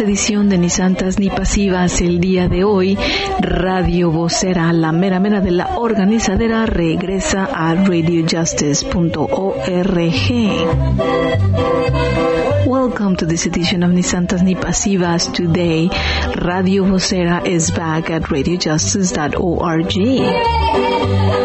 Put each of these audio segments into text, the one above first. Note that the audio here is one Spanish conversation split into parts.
edición de Ni Santas ni Pasivas. El día de hoy, Radio Vocera, la mera mera de la organizadera, regresa a radiojustice.org. Welcome to this edition of Ni Santas ni Pasivas. Today, Radio Vocera is back at radiojustice.org.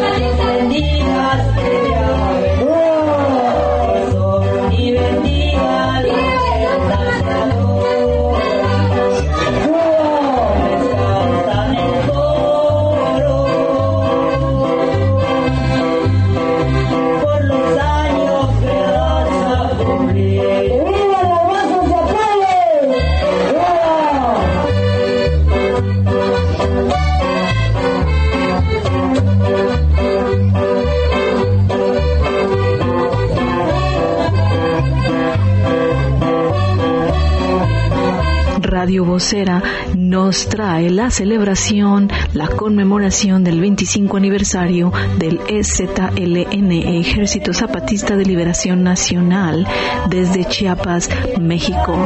Radio Vocera nos trae la celebración, la conmemoración del 25 aniversario del EZLN, Ejército Zapatista de Liberación Nacional, desde Chiapas, México.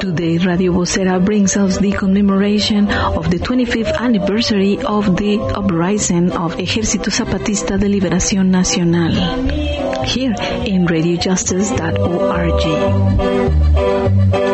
Today, Radio Vocera brings us the commemoration of the 25th anniversary of the uprising of Ejército Zapatista de Liberación Nacional. Here in radiojustice.org.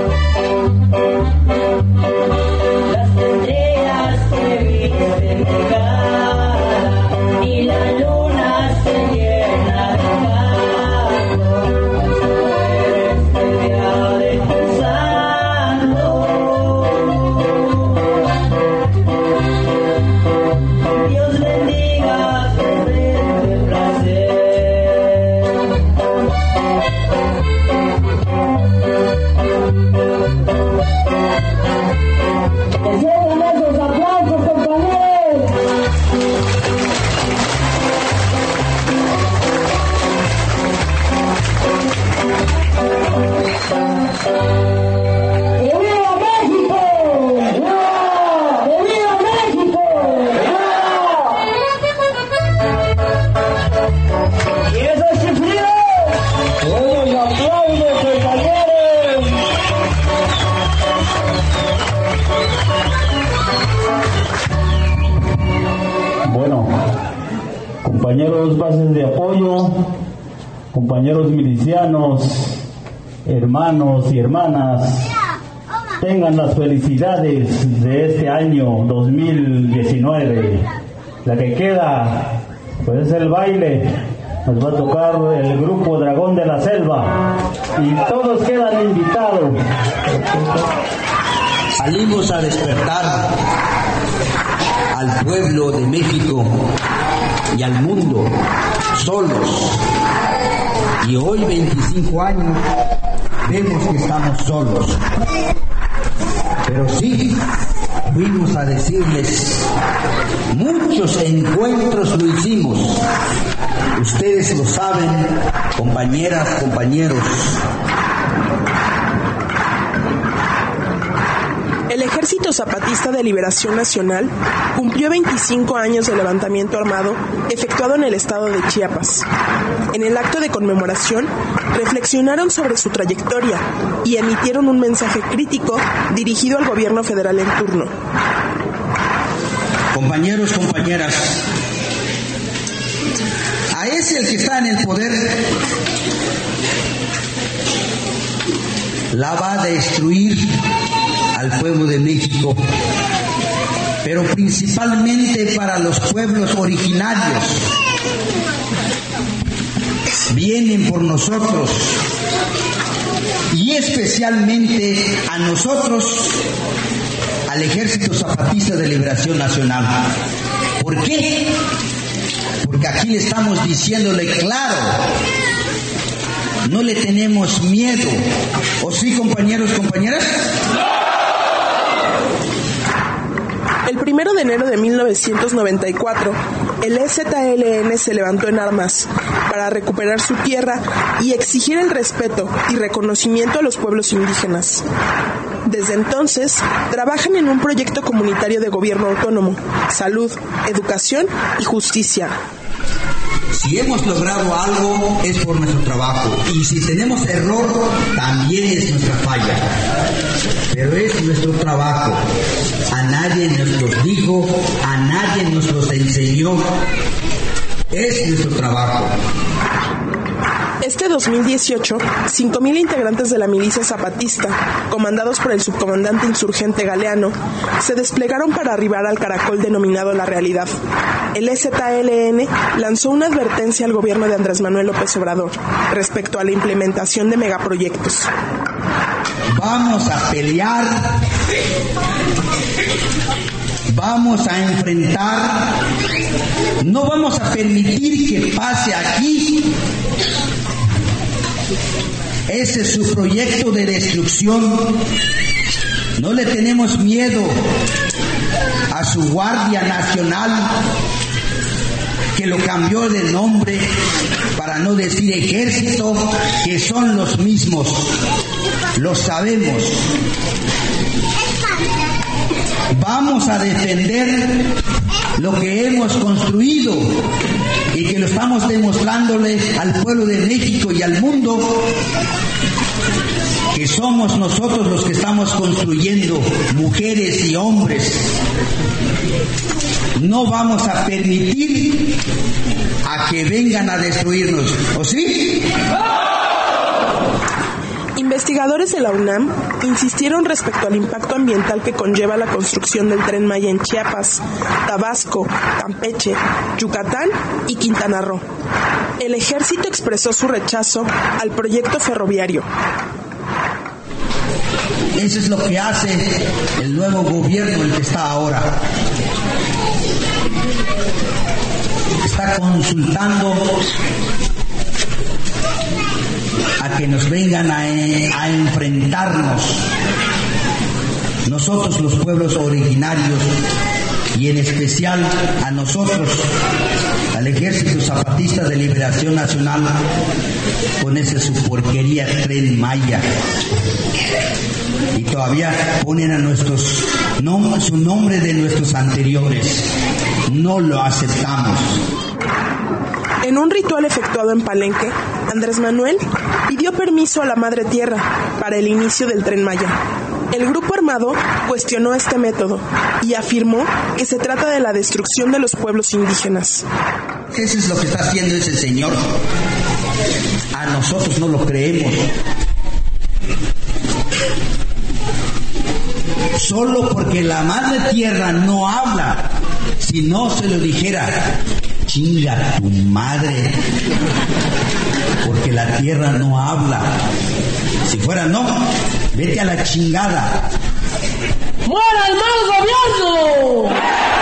hermanos y hermanas, tengan las felicidades de este año 2019. La que queda, pues es el baile. Nos va a tocar el grupo Dragón de la Selva y todos quedan invitados. Salimos a despertar al pueblo de México y al mundo solos. Y hoy, 25 años, vemos que estamos solos. Pero sí, fuimos a decirles, muchos encuentros lo hicimos. Ustedes lo saben, compañeras, compañeros. El Ejército Zapatista de Liberación Nacional cumplió 25 años de levantamiento armado efectuado en el estado de Chiapas. En el acto de conmemoración reflexionaron sobre su trayectoria y emitieron un mensaje crítico dirigido al gobierno federal en turno. Compañeros, compañeras, a ese el que está en el poder la va a destruir al pueblo de México, pero principalmente para los pueblos originarios. Vienen por nosotros y especialmente a nosotros, al Ejército Zapatista de Liberación Nacional. ¿Por qué? Porque aquí estamos diciéndole claro no le tenemos miedo. ¿O sí, compañeros, compañeras? El primero de enero de 1994, el EZLN se levantó en armas para recuperar su tierra y exigir el respeto y reconocimiento a los pueblos indígenas. Desde entonces, trabajan en un proyecto comunitario de gobierno autónomo, salud, educación y justicia, si hemos logrado algo es por nuestro trabajo y si tenemos error también es nuestra falla. Pero es nuestro trabajo. A nadie nos lo dijo, a nadie nos los enseñó. Es nuestro trabajo. Este 2018, 5.000 integrantes de la milicia zapatista, comandados por el subcomandante insurgente Galeano, se desplegaron para arribar al caracol denominado La Realidad. El EZLN lanzó una advertencia al gobierno de Andrés Manuel López Obrador respecto a la implementación de megaproyectos. Vamos a pelear, vamos a enfrentar, no vamos a permitir que pase aquí ese es su proyecto de destrucción. No le tenemos miedo a su Guardia Nacional que lo cambió de nombre para no decir ejército, que son los mismos. Lo sabemos. Vamos a defender lo que hemos construido y que lo estamos demostrándole al pueblo de México y al mundo que somos nosotros los que estamos construyendo, mujeres y hombres. No vamos a permitir a que vengan a destruirnos, ¿o sí? Investigadores de la UNAM insistieron respecto al impacto ambiental que conlleva la construcción del tren Maya en Chiapas, Tabasco, Campeche, Yucatán y Quintana Roo. El ejército expresó su rechazo al proyecto ferroviario. Eso es lo que hace el nuevo gobierno, el que está ahora. Está consultando a que nos vengan a, enfrentarnos. Nosotros los pueblos originarios y en especial a nosotros, al Ejército Zapatista de Liberación Nacional, con ese su porquería tren Maya. Y todavía ponen a nuestros nom su nombre de nuestros anteriores. No lo aceptamos. En un ritual efectuado en Palenque, Andrés Manuel pidió permiso a la Madre Tierra para el inicio del tren Maya. El grupo armado cuestionó este método y afirmó que se trata de la destrucción de los pueblos indígenas. Eso es lo que está haciendo ese señor. A nosotros no lo creemos. Solo porque la Madre Tierra no habla. Si no se lo dijera, chinga tu madre, porque la tierra no habla. Si fuera no, vete a la chingada. ¡Muera el mal gobierno!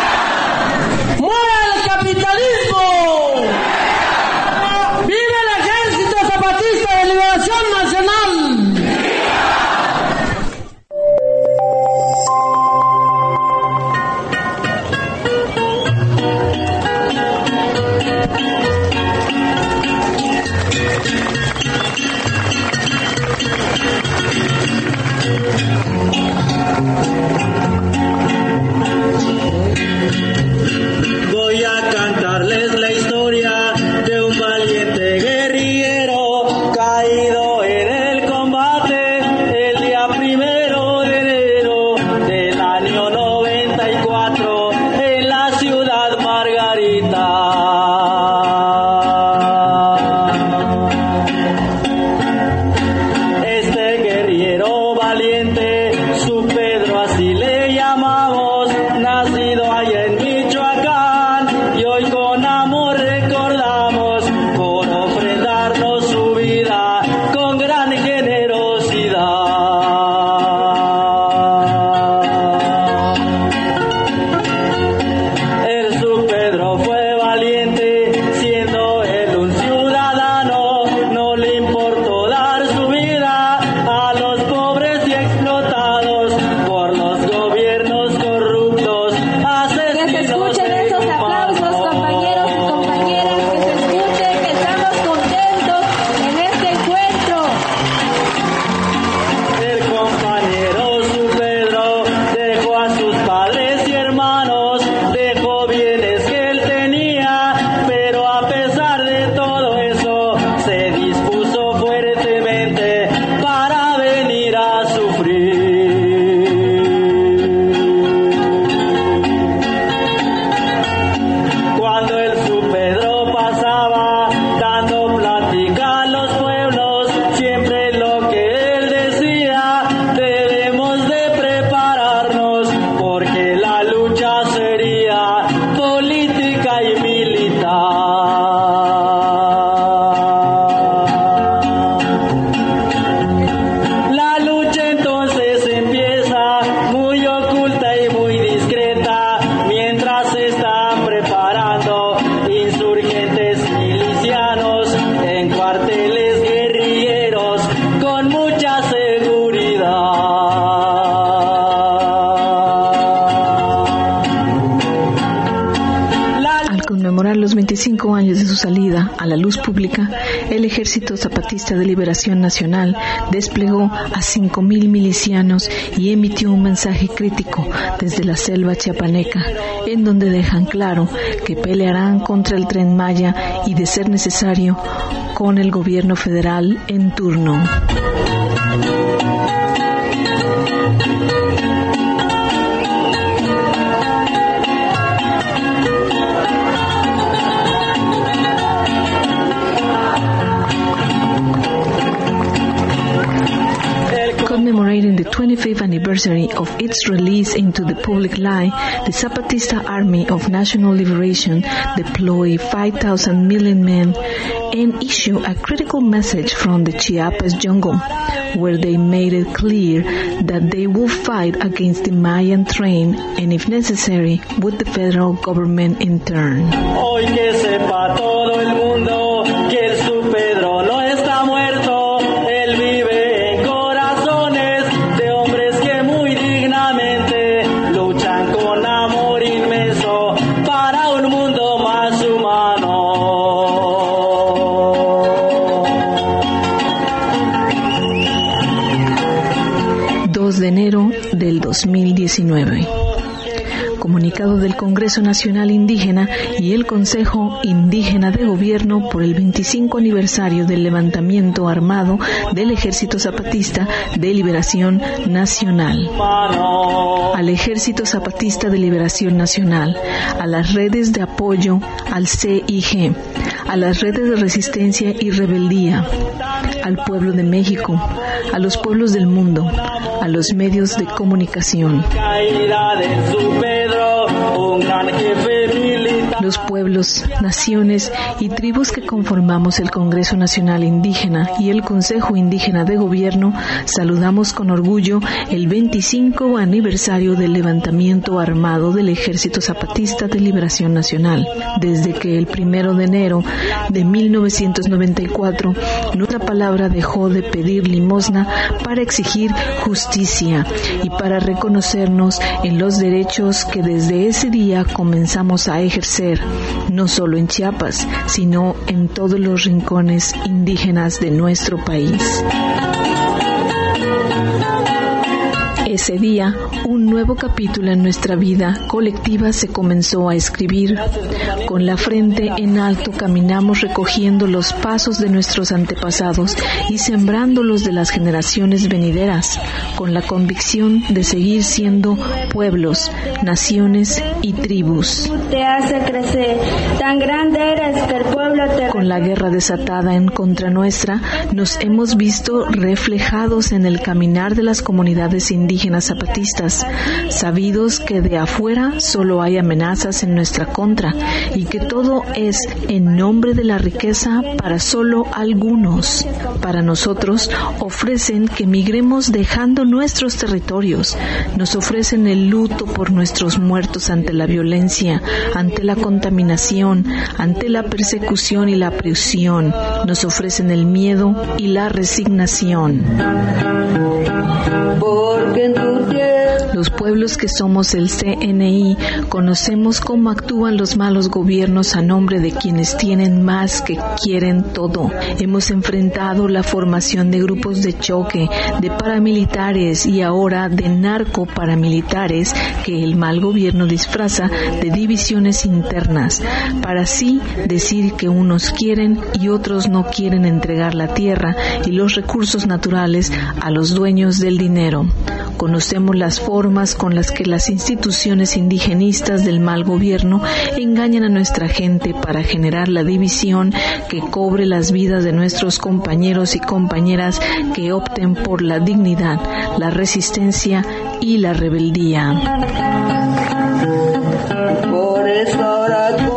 25 años de su salida a la luz pública, el Ejército Zapatista de Liberación Nacional desplegó a 5.000 milicianos y emitió un mensaje crítico desde la selva chiapaneca, en donde dejan claro que pelearán contra el tren Maya y, de ser necesario, con el gobierno federal en turno. 25th anniversary of its release into the public light, the Zapatista Army of National Liberation deployed 5,000 million men and issued a critical message from the Chiapas jungle, where they made it clear that they will fight against the Mayan train and, if necessary, with the federal government in turn. 2019. Del Congreso Nacional Indígena y el Consejo Indígena de Gobierno por el 25 aniversario del levantamiento armado del Ejército Zapatista de Liberación Nacional. Al Ejército Zapatista de Liberación Nacional, a las redes de apoyo al CIG, a las redes de resistencia y rebeldía, al pueblo de México, a los pueblos del mundo, a los medios de comunicación, un gran jefe militar. Los pueblos, naciones y tribus que conformamos el Congreso Nacional Indígena y el Consejo Indígena de Gobierno, saludamos con orgullo el 25 aniversario del levantamiento armado del Ejército Zapatista de Liberación Nacional. Desde que el primero de enero de 1994, nuestra palabra dejó de pedir limosna para exigir justicia y para reconocernos en los derechos que desde ese día comenzamos a ejercer, no solo en Chiapas, sino en todos los rincones indígenas de nuestro país. Ese día, un nuevo capítulo en nuestra vida colectiva se comenzó a escribir. Con la frente en alto caminamos recogiendo los pasos de nuestros antepasados y sembrándolos de las generaciones venideras, con la convicción de seguir siendo pueblos, naciones y tribus. Te hace crecer, tan grande eres que el pueblo te... Con la guerra desatada en contra nuestra, nos hemos visto reflejados en el caminar de las comunidades indígenas zapatistas, sabidos que de afuera solo hay amenazas en nuestra contra y que todo es en nombre de la riqueza para solo algunos. Para nosotros ofrecen que migremos dejando nuestros territorios, nos ofrecen el luto por nuestros muertos ante la violencia, ante la contaminación, ante la persecución y la prisión, nos ofrecen el miedo y la resignación. Los pueblos que somos el CNI conocemos cómo actúan los malos gobiernos a nombre de quienes tienen más que quieren todo. Hemos enfrentado la formación de grupos de choque, de paramilitares y ahora de narcoparamilitares que el mal gobierno disfraza de divisiones internas para así decir que unos quieren y otros no quieren entregar la tierra y los recursos naturales a los dueños del dinero. Conocemos las formas con las que las instituciones indigenistas del mal gobierno engañan a nuestra gente para generar la división que cobre las vidas de nuestros compañeros y compañeras que opten por la dignidad, la resistencia y la rebeldía.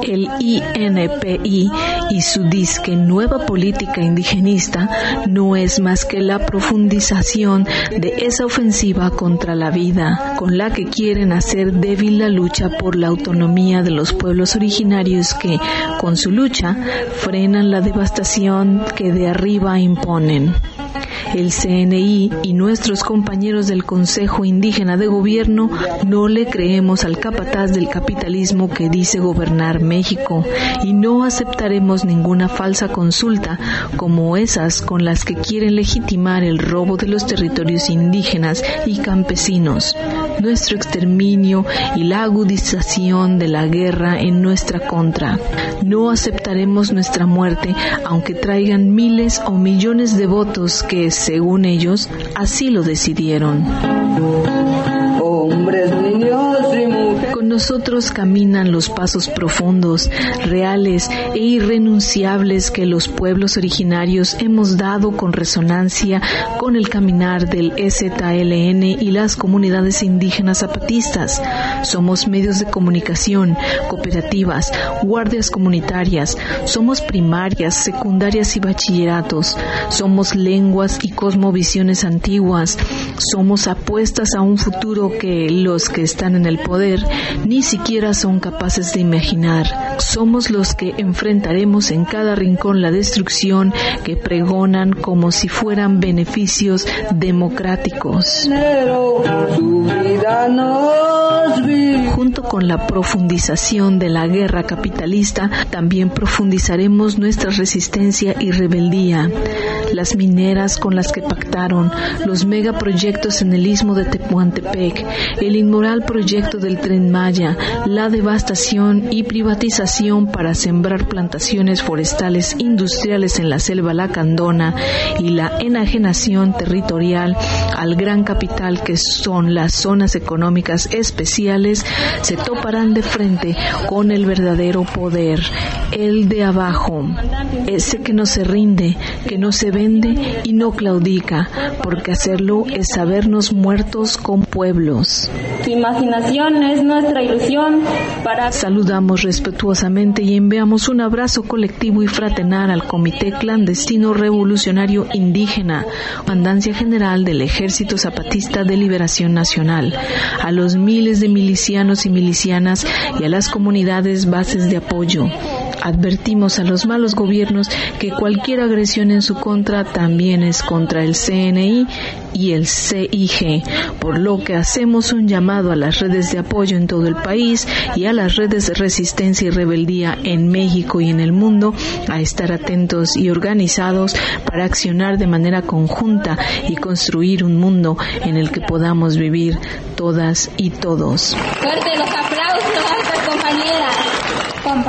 El INPI y su disque Nueva Política Indigenista no es más que la profundización de esa ofensiva contra la vida, con la que quieren hacer débil la lucha por la autonomía de los pueblos originarios que, con su lucha, frenan la devastación que de arriba imponen. El CNI y nuestros compañeros del Consejo Indígena de Gobierno no le creemos al capataz del capitalismo que dice gobernar México y no aceptaremos ninguna falsa consulta como esas con las que quieren legitimar el robo de los territorios indígenas y campesinos, nuestro exterminio y la agudización de la guerra en nuestra contra. No aceptaremos nuestra muerte aunque traigan miles o millones de votos que según ellos, así lo decidieron. Con nosotros caminan los pasos profundos, reales e irrenunciables que los pueblos originarios hemos dado con resonancia con el caminar del EZLN y las comunidades indígenas zapatistas. Somos medios de comunicación, cooperativas, guardias comunitarias, somos primarias, secundarias y bachilleratos, somos lenguas y cosmovisiones antiguas, somos apuestas a un futuro que los que están en el poder ni siquiera son capaces de imaginar. Somos los que enfrentaremos en cada rincón la destrucción que pregonan como si fueran beneficios democráticos. Junto con la profundización de la guerra capitalista, también profundizaremos nuestra resistencia y rebeldía. Las mineras con las que pactaron, los megaproyectos en el istmo de Tepuantepec, el inmoral proyecto del tren Maya, la devastación y privatización para sembrar plantaciones forestales industriales en la selva lacandona y la enajenación territorial al gran capital que son las zonas económicas especiales se toparán de frente con el verdadero poder, el de abajo, ese que no se rinde, que no se vende y no claudica, porque hacerlo es sabernos muertos con pueblos. Tu imaginación es nuestra ilusión para Saludamos respetuosamente y enviamos un abrazo colectivo y fraternal al Comité Clandestino Revolucionario Indígena, Comandancia General del Ejército Zapatista de Liberación Nacional, a los miles de milicianos y milicianas y a las comunidades bases de apoyo, Advertimos a los malos gobiernos que cualquier agresión en su contra también es contra el CNI y el CIG, por lo que hacemos un llamado a las redes de apoyo en todo el país y a las redes de resistencia y rebeldía en México y en el mundo a estar atentos y organizados para accionar de manera conjunta y construir un mundo en el que podamos vivir todas y todos aplausos a esta compañera.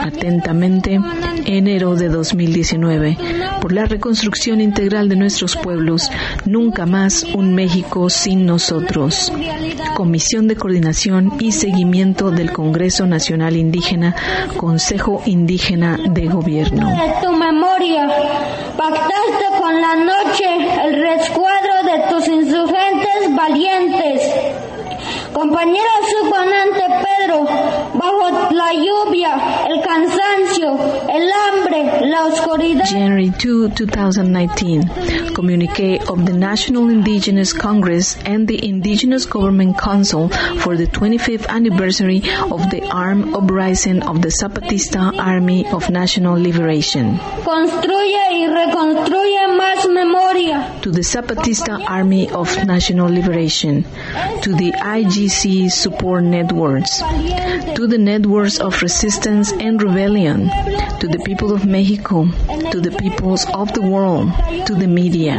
Atentamente, enero de 2019, por la reconstrucción integral de nuestros pueblos, nunca más un México sin nosotros. Comisión de Coordinación y Seguimiento del Congreso Nacional Indígena, Consejo Indígena de Gobierno. de tu memoria. Pactaste con la noche el rescuadro de tus insurgentes valientes. Compañero suponente Pedro, la lluvia, el cansancio, el hambre, la oscuridad. January 2, 2019, communique of the National Indigenous Congress and the Indigenous Government Council for the 25th anniversary of the armed uprising of the Zapatista Army of National Liberation. Construye y reconstruye más memoria. To the Zapatista Army of National Liberation, to the IGC support networks, to the networks of resistance and rebellion, to the people of Mexico, to the peoples of the world, to the media.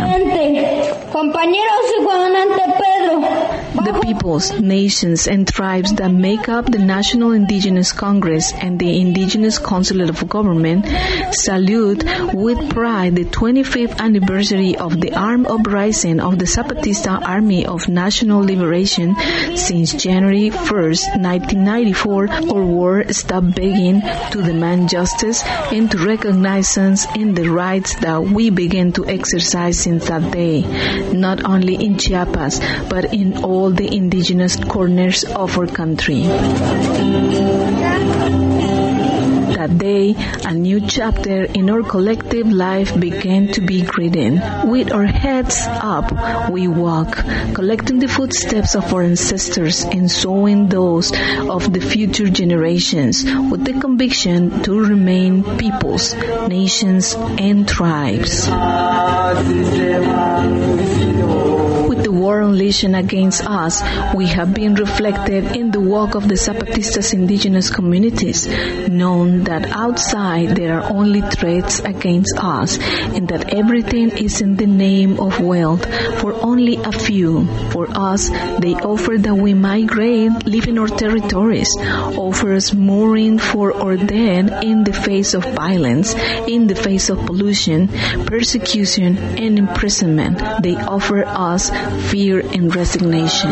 The peoples, nations, and tribes that make up the National Indigenous Congress and the Indigenous Consulate of Government salute with pride the 25th anniversary of the armed uprising of the Zapatista Army of National Liberation since January 1st, 1994, our stopped begging to demand justice and to recognize in the rights that we began to exercise since that day, not only in Chiapas, but in all the indigenous corners of our country. That day, a new chapter in our collective life began to be written. With our heads up, we walk, collecting the footsteps of our ancestors and sowing those of the future generations with the conviction to remain peoples, nations, and tribes. War unleashed against us, we have been reflected in the work of the Zapatistas indigenous communities, known that outside there are only threats against us and that everything is in the name of wealth for only a few. For us, they offer that we migrate, live in our territories, offer us mooring for our dead in the face of violence, in the face of pollution, persecution, and imprisonment. They offer us fear and resignation.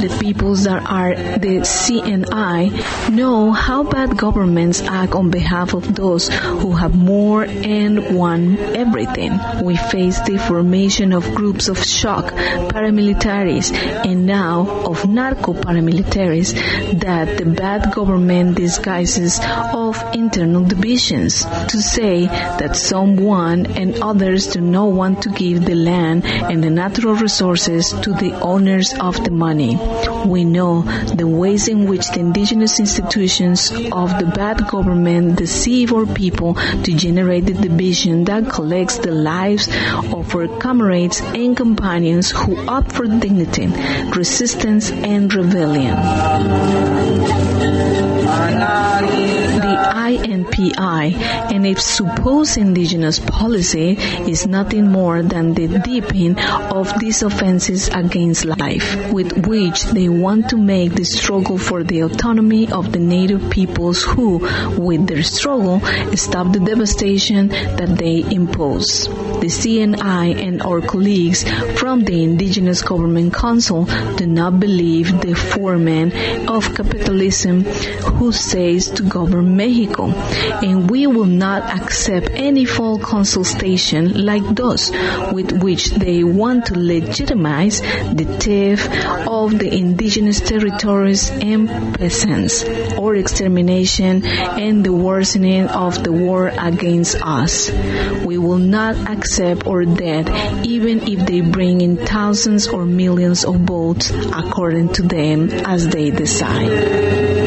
The peoples that are the CNI know how bad governments act on behalf of those who have more and want everything. We face the formation of groups of shock paramilitaries and now of narco paramilitaries that the bad government disguises of internal divisions to say that someone and others do not want to give the land and the natural resources to the owners of the money. We know the ways in which the indigenous institutions of the bad government deceive our people to generate the division that collects the lives of our comrades and companions who opt for dignity, resistance, and rebellion. INPI and its supposed indigenous policy is nothing more than the deepening of these offenses against life, with which they want to make the struggle for the autonomy of the native peoples who, with their struggle, stop the devastation that they impose. The CNI and our colleagues from the Indigenous Government Council do not believe the foreman of capitalism who says to govern Mexico, and we will not accept any false consultation like those with which they want to legitimize the theft of the indigenous territories and peasants, or extermination and the worsening of the war against us. We will not accept or dead even if they bring in thousands or millions of votes according to them as they decide.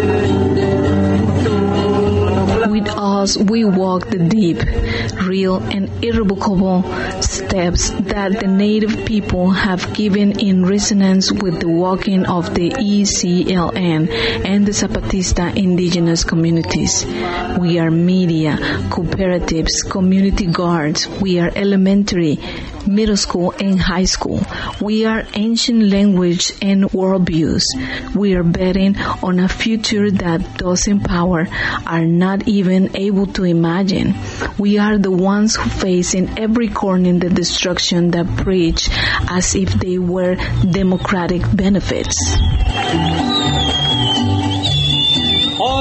With us, we walk the deep, real, and irrevocable steps that the native people have given in resonance with the walking of the ECLN and the Zapatista indigenous communities. We are media, cooperatives, community guards. We are elementary, middle school, and high school. We are ancient language and worldviews. We are betting on a future that those in power are not even able to imagine. We are the ones who face in every corner the destruction that preach as if they were democratic benefits.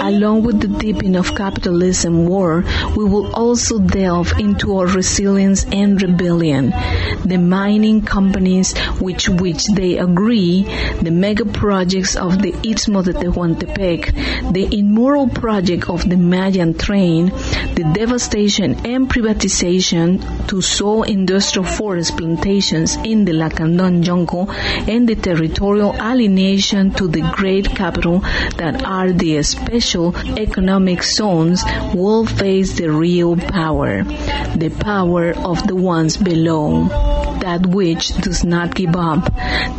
Along with the deepening of capitalism war, we will also delve into our resilience and rebellion. The mining companies which which they agree, the mega projects of the Istmo de Tehuantepec, the immoral project of the Mayan train, the devastation and privatization to sow industrial forest plantations in the Lacandon jungle, and the territorial alienation to the great capital that are the special economic zones will face the real power, the power of the ones below, that which does not give up,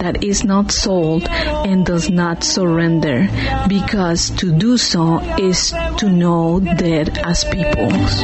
that is not sold and does not surrender, because to do so is to know that as estrellas.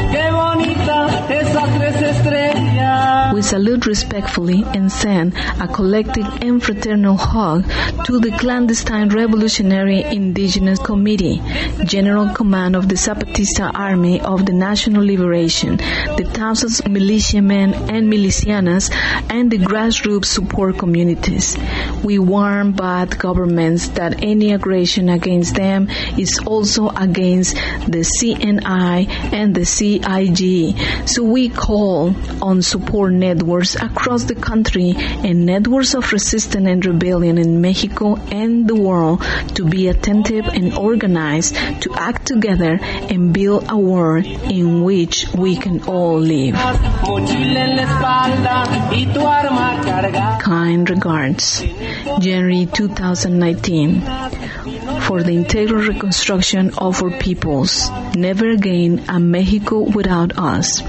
We salute respectfully and send a collective and fraternal hug to the clandestine Revolutionary Indigenous Committee, General Command of the Zapatista Army of the National Liberation, the thousands of militiamen and milicianas, and the grassroots support communities. We warn bad governments that any aggression against them is also against the CNI and the CIG. So we call on support networks across the country and networks of resistance and rebellion in Mexico and the world to be attentive and organized to act together and build a world in which we can all live. Kind regards, January 2019. For the integral reconstruction of our peoples, never again a Mexico without us.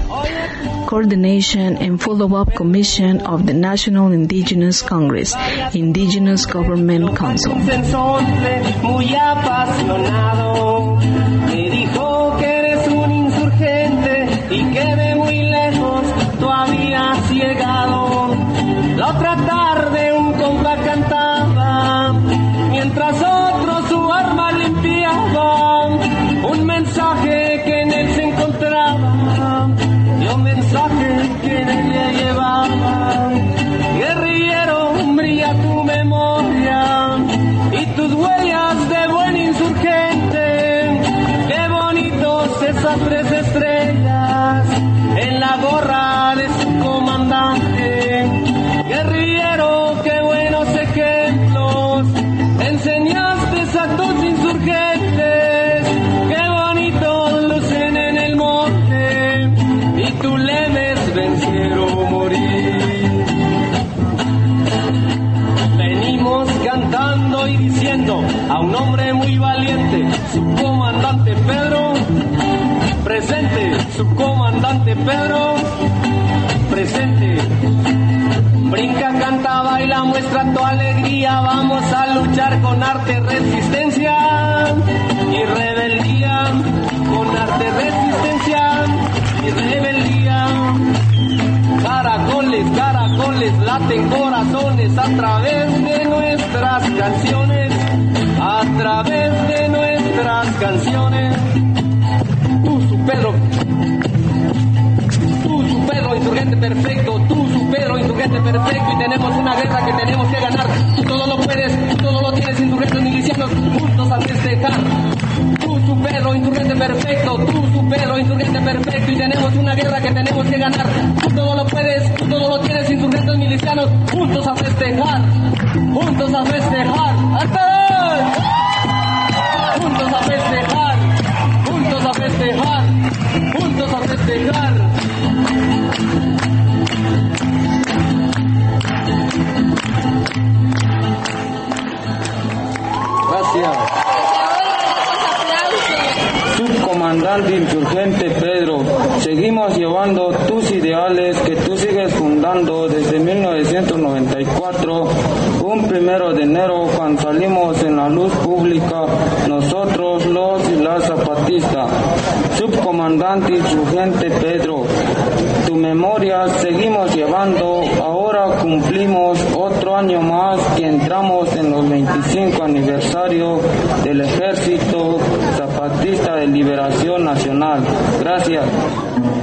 Coordination and Follow-up Commission of the National Indigenous Congress, Indigenous Government Council. Valiente, su comandante Pedro, presente, su comandante Pedro, presente. Brinca, canta, baila, muestra tu alegría, vamos a luchar con arte, resistencia y rebeldía, con arte, resistencia y rebeldía. Caracoles, caracoles, laten corazones a través de nuestras canciones, a través de nuestras canciones. Tú, su Pedro, tú, su Pedro, insurgente perfecto, tú, su Pedro, insurgente perfecto, y tenemos una guerra que tenemos que ganar. Tú todo lo puedes, tú todo lo tienes, insurgentes milicianos, juntos a festejar. Tú, su Pedro, insurgente perfecto, tú, su Pedro, insurgente perfecto, y tenemos una guerra que tenemos que ganar. Tú todo lo puedes, tú todo lo tienes, insurgentes milicianos, juntos a festejar, juntos a festejar. ¡Hasta! Juntos a festejar, juntos a festejar, juntos a festejar. Gracias. Subcomandante insurgente seguimos llevando tus ideales que tú sigues fundando desde 1994, un primero de enero cuando salimos en la luz pública, nosotros los y las zapatistas. Subcomandante insurgente Pedro, tu memoria seguimos llevando, ahora cumplimos otro año más que entramos en los 25 aniversario del Ejército Zapatista de Liberación Nacional. Gracias.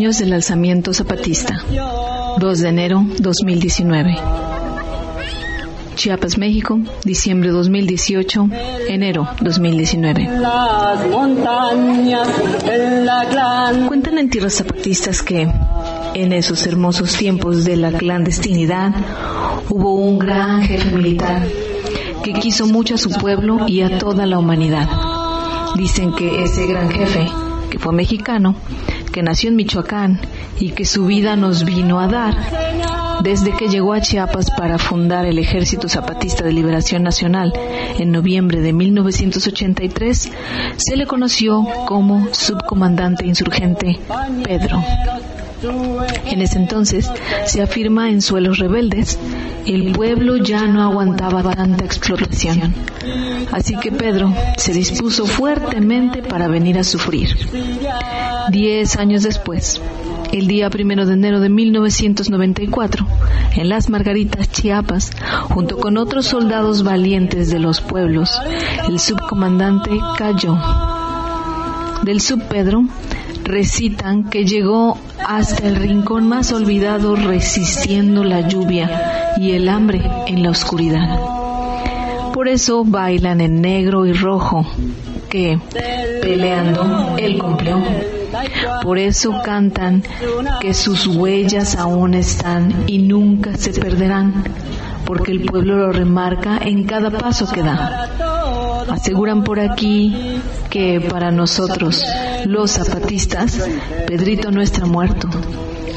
años del alzamiento zapatista. 2 de enero 2019. Chiapas, México, diciembre 2018, enero 2019. Las montañas, en la clan. Cuentan en tierras zapatistas que en esos hermosos tiempos de la clandestinidad hubo un gran jefe militar que quiso mucho a su pueblo y a toda la humanidad. Dicen que ese gran jefe, que fue mexicano, que nació en Michoacán y que su vida nos vino a dar, desde que llegó a Chiapas para fundar el Ejército Zapatista de Liberación Nacional en noviembre de 1983, se le conoció como subcomandante insurgente Pedro. En ese entonces se afirma en suelos rebeldes, el pueblo ya no aguantaba tanta explotación. Así que Pedro se dispuso fuertemente para venir a sufrir. Diez años después, el día primero de enero de 1994, en las Margaritas, Chiapas, junto con otros soldados valientes de los pueblos, el subcomandante cayó. Del sub Pedro recitan que llegó hasta el rincón más olvidado resistiendo la lluvia y el hambre en la oscuridad. Por eso bailan en negro y rojo, que peleando él cumplió. Por eso cantan que sus huellas aún están y nunca se perderán, porque el pueblo lo remarca en cada paso que da. Aseguran por aquí que para nosotros, los zapatistas, Pedrito no está muerto.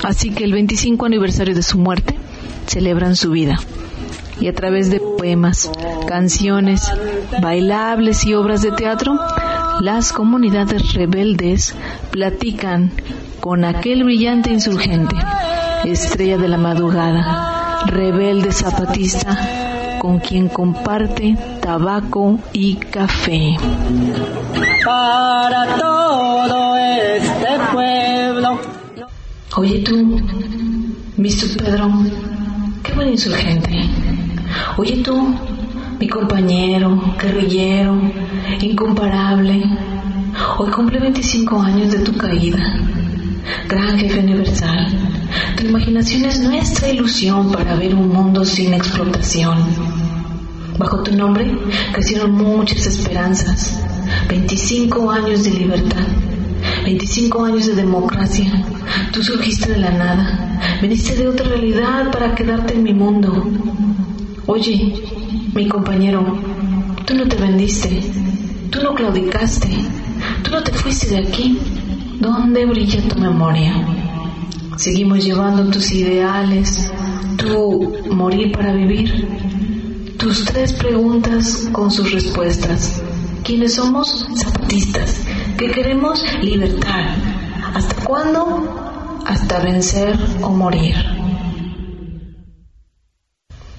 Así que el 25 aniversario de su muerte celebran su vida. Y a través de poemas, canciones, bailables y obras de teatro, las comunidades rebeldes platican con aquel brillante insurgente, estrella de la madrugada, rebelde zapatista, con quien comparte tabaco y café. Para todo este pueblo. Oye tú, Mr. Pedro, qué buen insurgente. Oye tú, mi compañero, guerrillero, incomparable. Hoy cumple 25 años de tu caída. Gran jefe universal, tu imaginación es nuestra ilusión para ver un mundo sin explotación. Bajo tu nombre crecieron muchas esperanzas. 25 años de libertad. 25 años de democracia. Tú surgiste de la nada. Veniste de otra realidad para quedarte en mi mundo. Oye, mi compañero, tú no te vendiste. Tú no claudicaste. Tú no te fuiste de aquí. ¿Dónde brilla tu memoria? Seguimos llevando tus ideales, tu morir para vivir, tus tres preguntas con sus respuestas. ¿Quiénes somos? Zapatistas, que queremos libertad. ¿Hasta cuándo? Hasta vencer o morir.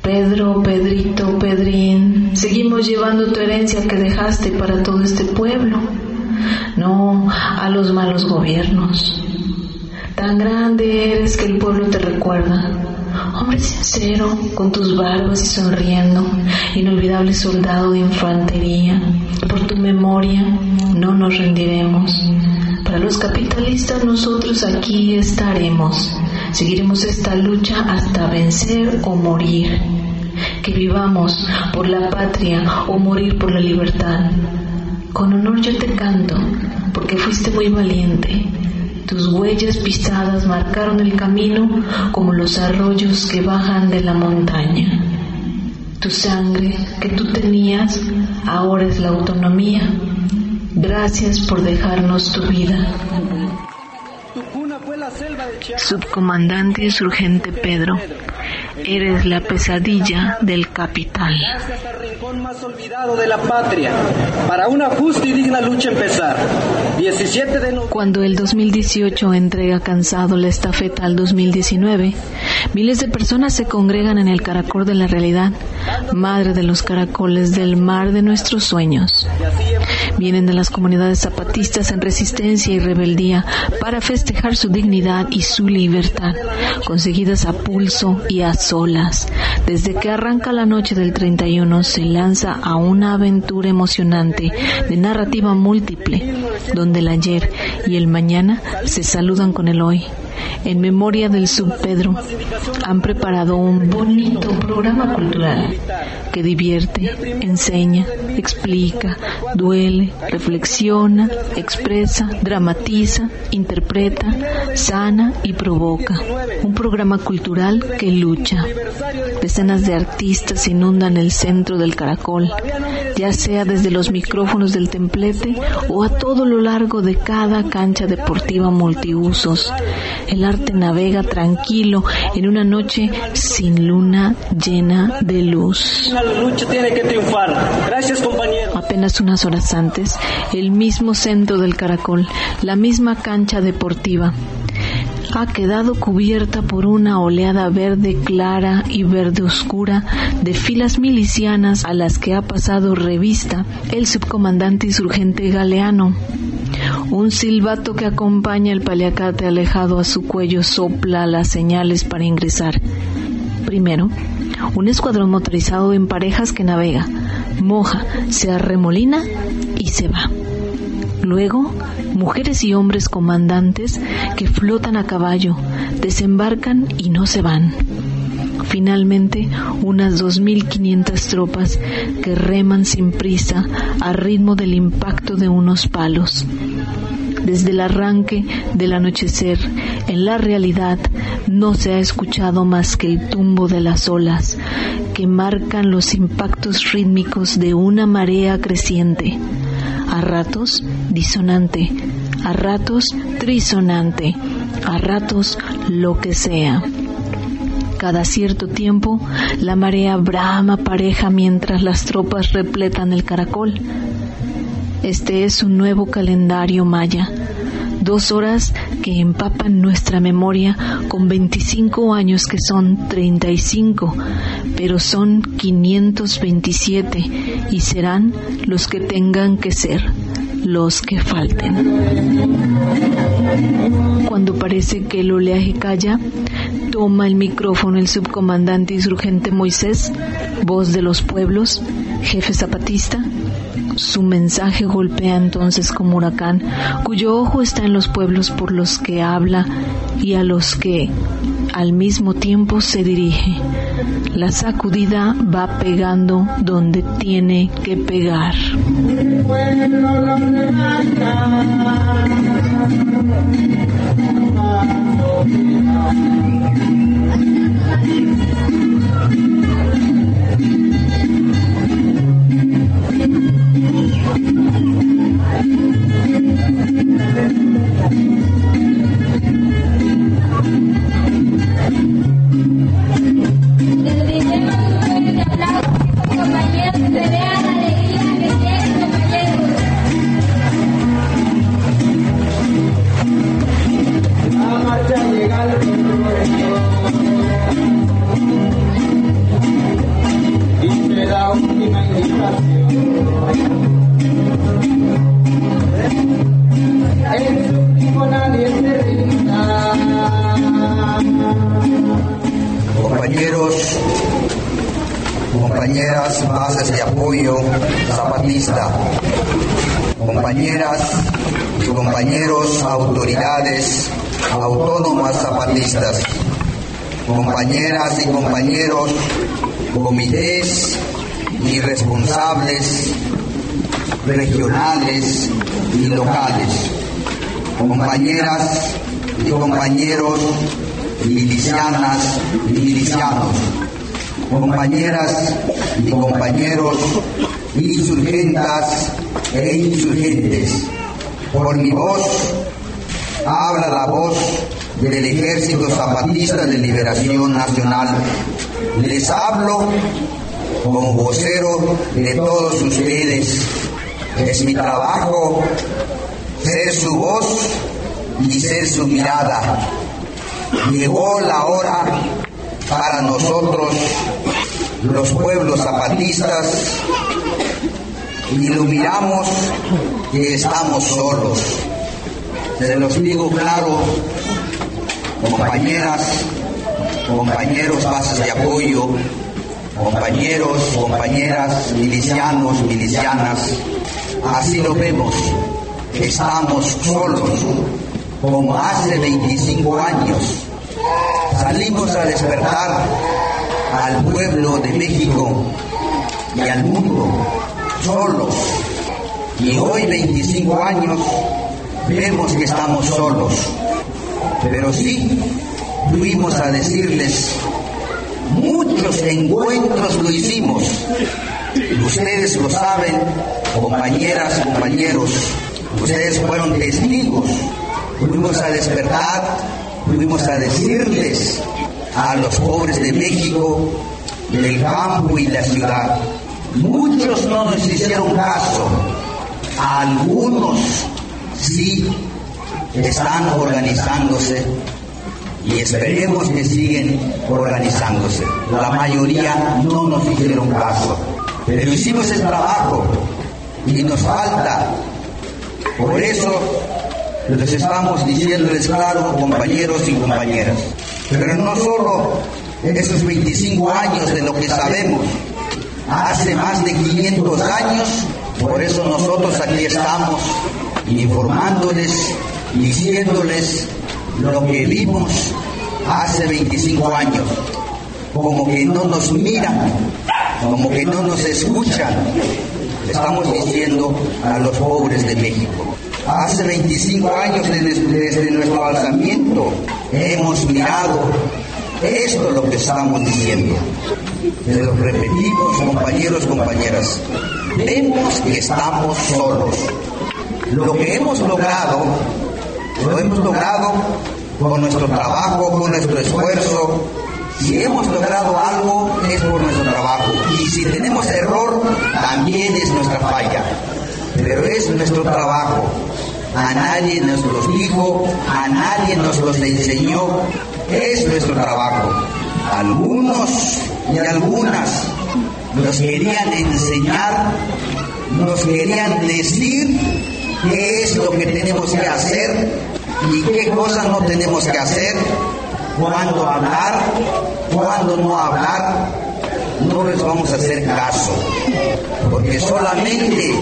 Pedro, Pedrito, Pedrín, seguimos llevando tu herencia que dejaste para todo este pueblo, no a los malos gobiernos. Tan grande eres que el pueblo te recuerda. Hombre sincero, con tus barbas y sonriendo, inolvidable soldado de infantería, por tu memoria no nos rendiremos. Para los capitalistas nosotros aquí estaremos. Seguiremos esta lucha hasta vencer o morir. Que vivamos por la patria o morir por la libertad. Con honor yo te canto, porque fuiste muy valiente. Tus huellas pisadas marcaron el camino como los arroyos que bajan de la montaña. Tu sangre que tú tenías ahora es la autonomía. Gracias por dejarnos tu vida. Subcomandante Surgente Pedro, eres la pesadilla del capital. rincón más olvidado de la patria, para una justa y digna lucha empezar. 17 de noviembre. Cuando el 2018 entrega cansado la estafeta al 2019, miles de personas se congregan en el caracol de la realidad, madre de los caracoles del mar de nuestros sueños. Vienen de las comunidades zapatistas en resistencia y rebeldía para festejar su dignidad y su libertad, conseguidas a pulso y a solas. Desde que arranca la noche del 31 se lanza a una aventura emocionante de narrativa múltiple, donde el ayer y el mañana se saludan con el hoy. En memoria del subpedro han preparado un bonito programa cultural que divierte, enseña, explica, duele, reflexiona, expresa, dramatiza, interpreta, sana y provoca. Un programa cultural que lucha. Decenas de artistas inundan el centro del caracol, ya sea desde los micrófonos del templete o a todo lo largo de cada cancha deportiva multiusos. El arte navega tranquilo en una noche sin luna llena de luz. La lucha tiene que triunfar. Gracias, compañeros. Apenas unas horas antes, el mismo centro del caracol, la misma cancha deportiva, ha quedado cubierta por una oleada verde clara y verde oscura de filas milicianas a las que ha pasado revista el subcomandante insurgente Galeano. Un silbato que acompaña el paliacate alejado a su cuello sopla las señales para ingresar. Primero, un escuadrón motorizado en parejas que navega, moja, se arremolina y se va. Luego, mujeres y hombres comandantes que flotan a caballo, desembarcan y no se van. Finalmente, unas 2.500 tropas que reman sin prisa a ritmo del impacto de unos palos. Desde el arranque del anochecer, en la realidad no se ha escuchado más que el tumbo de las olas que marcan los impactos rítmicos de una marea creciente, a ratos disonante, a ratos trisonante, a ratos lo que sea. Cada cierto tiempo, la marea brama pareja mientras las tropas repletan el caracol. Este es un nuevo calendario maya. Dos horas que empapan nuestra memoria con 25 años que son 35, pero son 527 y serán los que tengan que ser, los que falten. Cuando parece que el oleaje calla, toma el micrófono el subcomandante insurgente Moisés, voz de los pueblos, jefe zapatista. Su mensaje golpea entonces como huracán, cuyo ojo está en los pueblos por los que habla y a los que al mismo tiempo se dirige. La sacudida va pegando donde tiene que pegar. compañeras bases de apoyo zapatista, compañeras y compañeros autoridades autónomas zapatistas, compañeras y compañeros comités y responsables regionales y locales, compañeras y compañeros milicianas y milicianos compañeras y compañeros insurgentas e insurgentes. Por mi voz habla la voz del Ejército Zapatista de Liberación Nacional. Les hablo como vocero de todos ustedes. Es mi trabajo ser su voz y ser su mirada. Llegó la hora para nosotros, los pueblos zapatistas, miramos que estamos solos. Se los digo claro, compañeras, compañeros bases de apoyo, compañeros, compañeras, milicianos, milicianas, así lo vemos, estamos solos, como hace 25 años. Salimos a despertar al pueblo de México y al mundo solos. Y hoy, 25 años, vemos que estamos solos. Pero sí, fuimos a decirles, muchos encuentros lo hicimos. Ustedes lo saben, compañeras, compañeros, ustedes fueron testigos. Fuimos a despertar, fuimos a decirles a los pobres de México, del campo y la ciudad, Muchos no nos hicieron caso, algunos sí están organizándose y esperemos que siguen organizándose. La mayoría no nos hicieron caso, pero hicimos el trabajo y nos falta. Por eso les estamos diciéndoles claro, compañeros y compañeras. Pero no solo esos 25 años de lo que sabemos, hace más de 500 años, por eso nosotros aquí estamos informándoles, diciéndoles lo que vimos hace 25 años, como que no nos miran, como que no nos escuchan, estamos diciendo a los pobres de México. Hace 25 años desde, nuestro alzamiento hemos mirado esto es lo que estamos diciendo. Se lo repetimos, compañeros, compañeras. Vemos que estamos solos. Lo que hemos logrado, lo hemos logrado con nuestro trabajo, con nuestro esfuerzo. Si hemos logrado algo, es por nuestro trabajo. Y si tenemos error, también es nuestra falla. Pero es nuestro trabajo. A nadie nos los dijo, a nadie nos los enseñó, es nuestro trabajo. Algunos y algunas nos querían enseñar, nos querían decir qué es lo que tenemos que hacer y qué cosas no tenemos que hacer, cuándo hablar, cuándo no hablar. No les vamos a hacer caso, porque solamente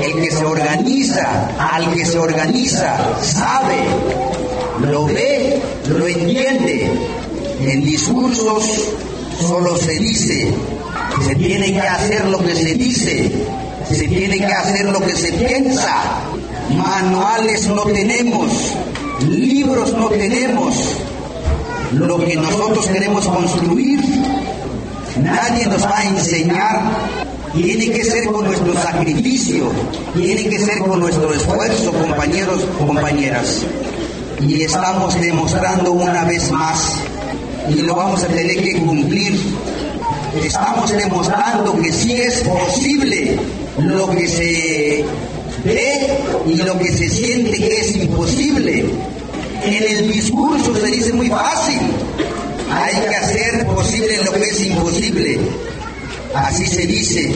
el que se organiza, al que se organiza, sabe lo ve, lo entiende. En discursos solo se dice, se tiene que hacer lo que se dice, se tiene que hacer lo que se piensa. Manuales no tenemos, libros no tenemos. Lo que nosotros queremos construir, nadie nos va a enseñar. Tiene que ser con nuestro sacrificio, tiene que ser con nuestro esfuerzo, compañeros, compañeras y estamos demostrando una vez más y lo vamos a tener que cumplir. Estamos demostrando que sí es posible lo que se ve y lo que se siente que es imposible. En el discurso se dice muy fácil, hay que hacer posible lo que es imposible. Así se dice,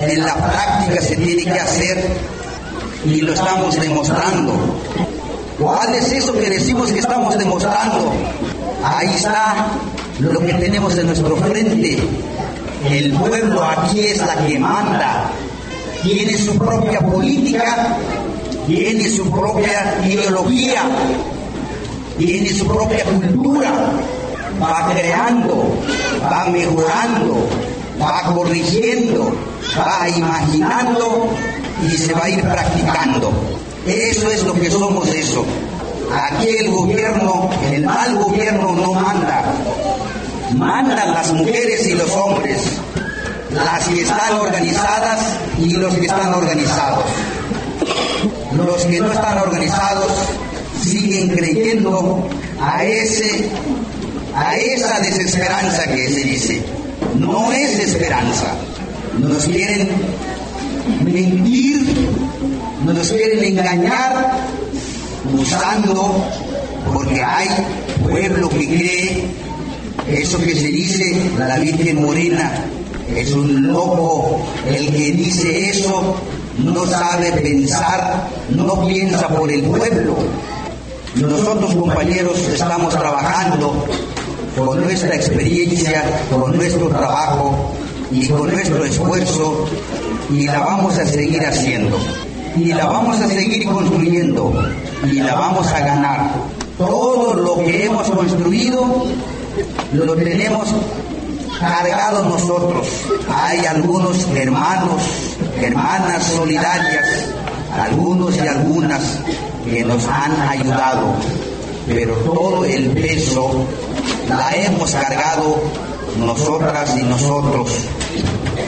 en la práctica se tiene que hacer y lo estamos demostrando. ¿Cuál es eso que decimos que estamos demostrando? Ahí está lo que tenemos en nuestro frente. El pueblo aquí es la que manda. tiene su propia política, tiene su propia ideología, tiene su propia cultura, va creando, va mejorando, va corrigiendo, va imaginando y se va a ir practicando. Eso es lo que somos eso. Aquí el gobierno, el mal gobierno no manda. Mandan las mujeres y los hombres, las que están organizadas y los que están organizados. Los que no están organizados siguen creyendo a ese a esa desesperanza que se dice. No es esperanza. Nos quieren mentir, nos quieren engañar usando porque hay pueblo que cree eso que se dice la Virgen Morena es un loco el que dice eso no sabe pensar no piensa por el pueblo nosotros compañeros estamos trabajando con nuestra experiencia con nuestro trabajo y con nuestro esfuerzo y la vamos a seguir haciendo y la vamos a seguir construyendo y la vamos a ganar. Todo lo que hemos construido lo tenemos cargado nosotros. Hay algunos hermanos, hermanas solidarias, algunos y algunas que nos han ayudado, pero todo el peso la hemos cargado nosotras y nosotros,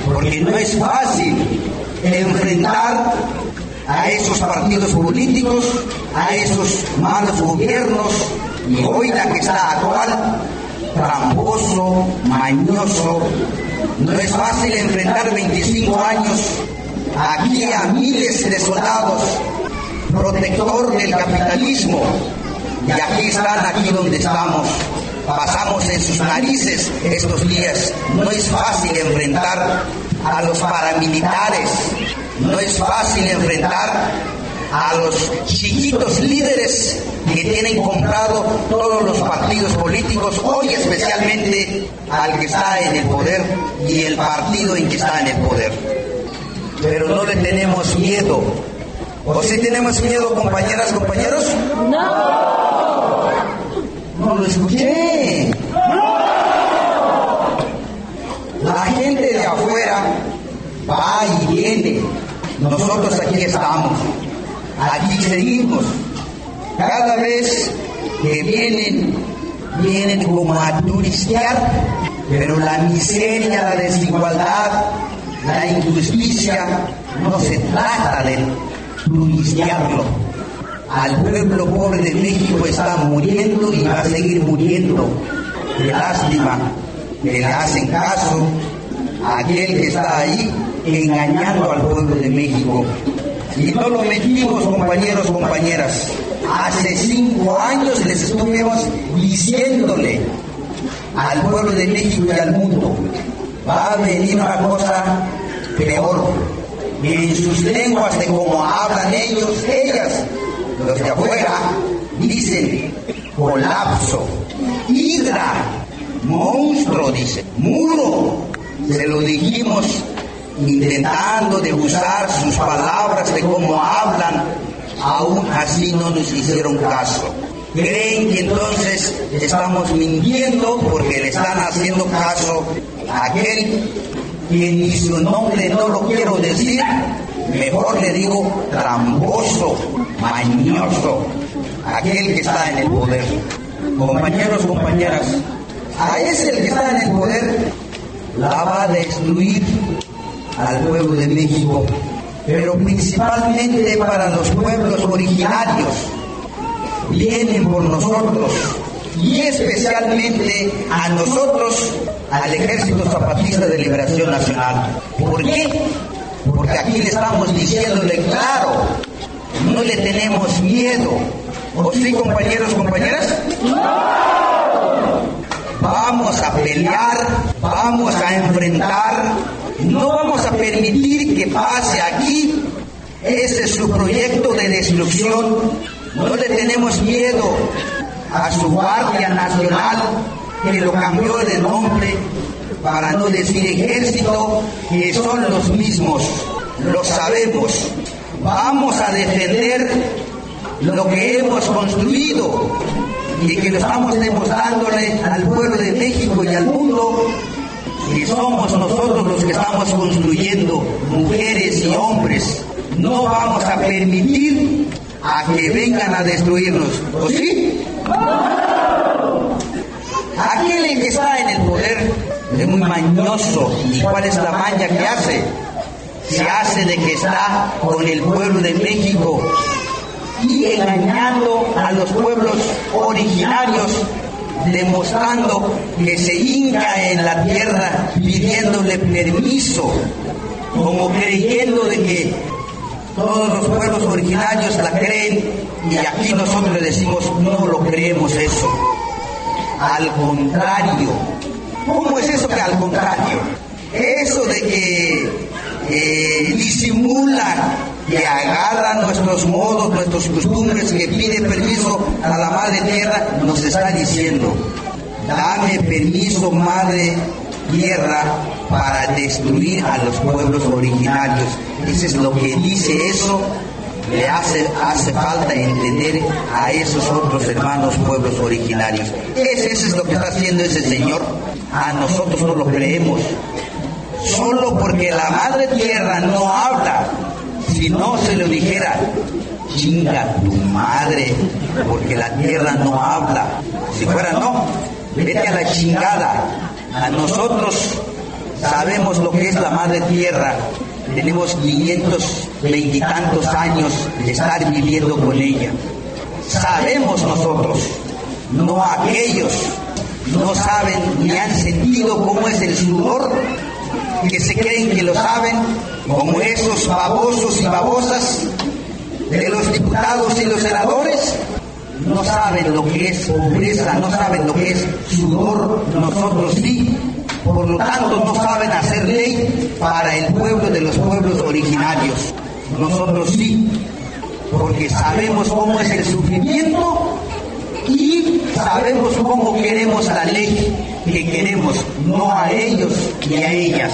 porque no es fácil enfrentar a esos partidos políticos, a esos malos gobiernos, y hoy la que está actual, tramposo, mañoso, no es fácil enfrentar 25 años aquí a miles de soldados, protector del capitalismo, y aquí están, aquí donde estamos. Pasamos en sus narices estos días. No es fácil enfrentar a los paramilitares, no es fácil enfrentar a los chiquitos líderes que tienen comprado todos los partidos políticos, hoy especialmente al que está en el poder y el partido en que está en el poder. Pero no le tenemos miedo. ¿O si tenemos miedo, compañeras, compañeros? No. No lo escuché. La gente de afuera va y viene nosotros aquí estamos, aquí seguimos. Cada vez que vienen, vienen como a turistear, pero la miseria, la desigualdad, la injusticia, no se trata de turistearlo. Al pueblo pobre de México está muriendo y va a seguir muriendo. Qué lástima que le hacen caso a aquel que está ahí engañando al pueblo de México. Y no lo metimos, compañeros, compañeras. Hace cinco años les estuvimos diciéndole al pueblo de México y al mundo, va a venir una cosa peor. En sus lenguas de cómo hablan ellos, ellas, los de afuera, dicen colapso, hidra, monstruo, dice, muro. Se lo dijimos intentando de usar sus palabras de cómo hablan, aún así no nos hicieron caso. Creen que entonces estamos mintiendo porque le están haciendo caso a aquel que ni su nombre no lo quiero decir, mejor le digo tramposo, mañoso, aquel que está en el poder. Compañeros, compañeras, a ese que está en el poder la va a destruir al pueblo de México, pero principalmente para los pueblos originarios. Vienen por nosotros y especialmente a nosotros, al Ejército Zapatista de Liberación Nacional. ¿Por qué? Porque aquí le estamos diciéndole claro, no le tenemos miedo. ¿O sí, compañeros, compañeras? Vamos a pelear, vamos a enfrentar no vamos a permitir que pase aquí. Ese es su proyecto de destrucción. No le tenemos miedo a su Guardia Nacional, que lo cambió de nombre para no decir ejército, que son los mismos. lo sabemos. Vamos a defender lo que hemos construido y que lo estamos demostrándole al pueblo de México y al mundo que somos nosotros los que estamos construyendo, mujeres y hombres. No vamos a permitir a que vengan a destruirnos. ¿O sí? Aquel que está en el poder es muy mañoso. ¿Y cuál es la maña que hace? Se hace de que está con el pueblo de México y engañando a los pueblos originarios, demostrando que se hinca en la tierra pidiéndole permiso, como creyendo de que todos los pueblos originarios la creen y aquí nosotros le decimos no lo creemos eso. Al contrario, ¿cómo es eso que al contrario? Eso de que eh, disimulan, que agarran nuestros modos, nuestros costumbres, que pide permiso a la Madre Tierra, nos está diciendo, dame permiso, Madre Tierra, para destruir a los pueblos originarios. Eso es lo que dice eso. Le hace, hace falta entender a esos otros hermanos pueblos originarios. Eso, eso es lo que está haciendo ese Señor. A nosotros no lo creemos solo porque la madre tierra no habla. Si no se lo dijera, chinga tu madre, porque la tierra no habla. Si fuera no, vete a la chingada. A nosotros sabemos lo que es la madre tierra. Tenemos 520 y tantos años de estar viviendo con ella. Sabemos nosotros, no aquellos, no saben ni han sentido cómo es el sudor que se creen que lo saben, como esos babosos y babosas de los diputados y los senadores, no saben lo que es pobreza, no saben lo que es sudor, nosotros sí. Por lo tanto, no saben hacer ley para el pueblo de los pueblos originarios. Nosotros sí, porque sabemos cómo es el sufrimiento y sabemos cómo queremos la ley que queremos, no a ellos ni a ellas.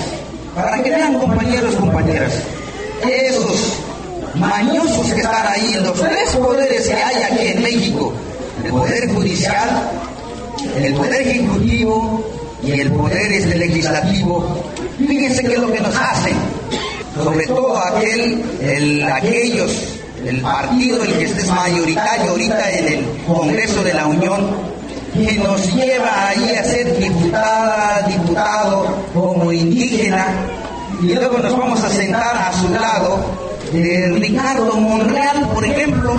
Para que vean compañeros, compañeras, esos mañosos que están ahí, los tres poderes que hay aquí en México, el poder judicial, el poder ejecutivo y el poder este legislativo, fíjense qué es lo que nos hacen, sobre todo aquel, el, aquellos, el partido, el que es mayoritario ahorita en el Congreso de la Unión, que nos lleva ahí a ser diputada, diputado como indígena, y luego nos vamos a sentar a su lado de Ricardo Monreal, por ejemplo,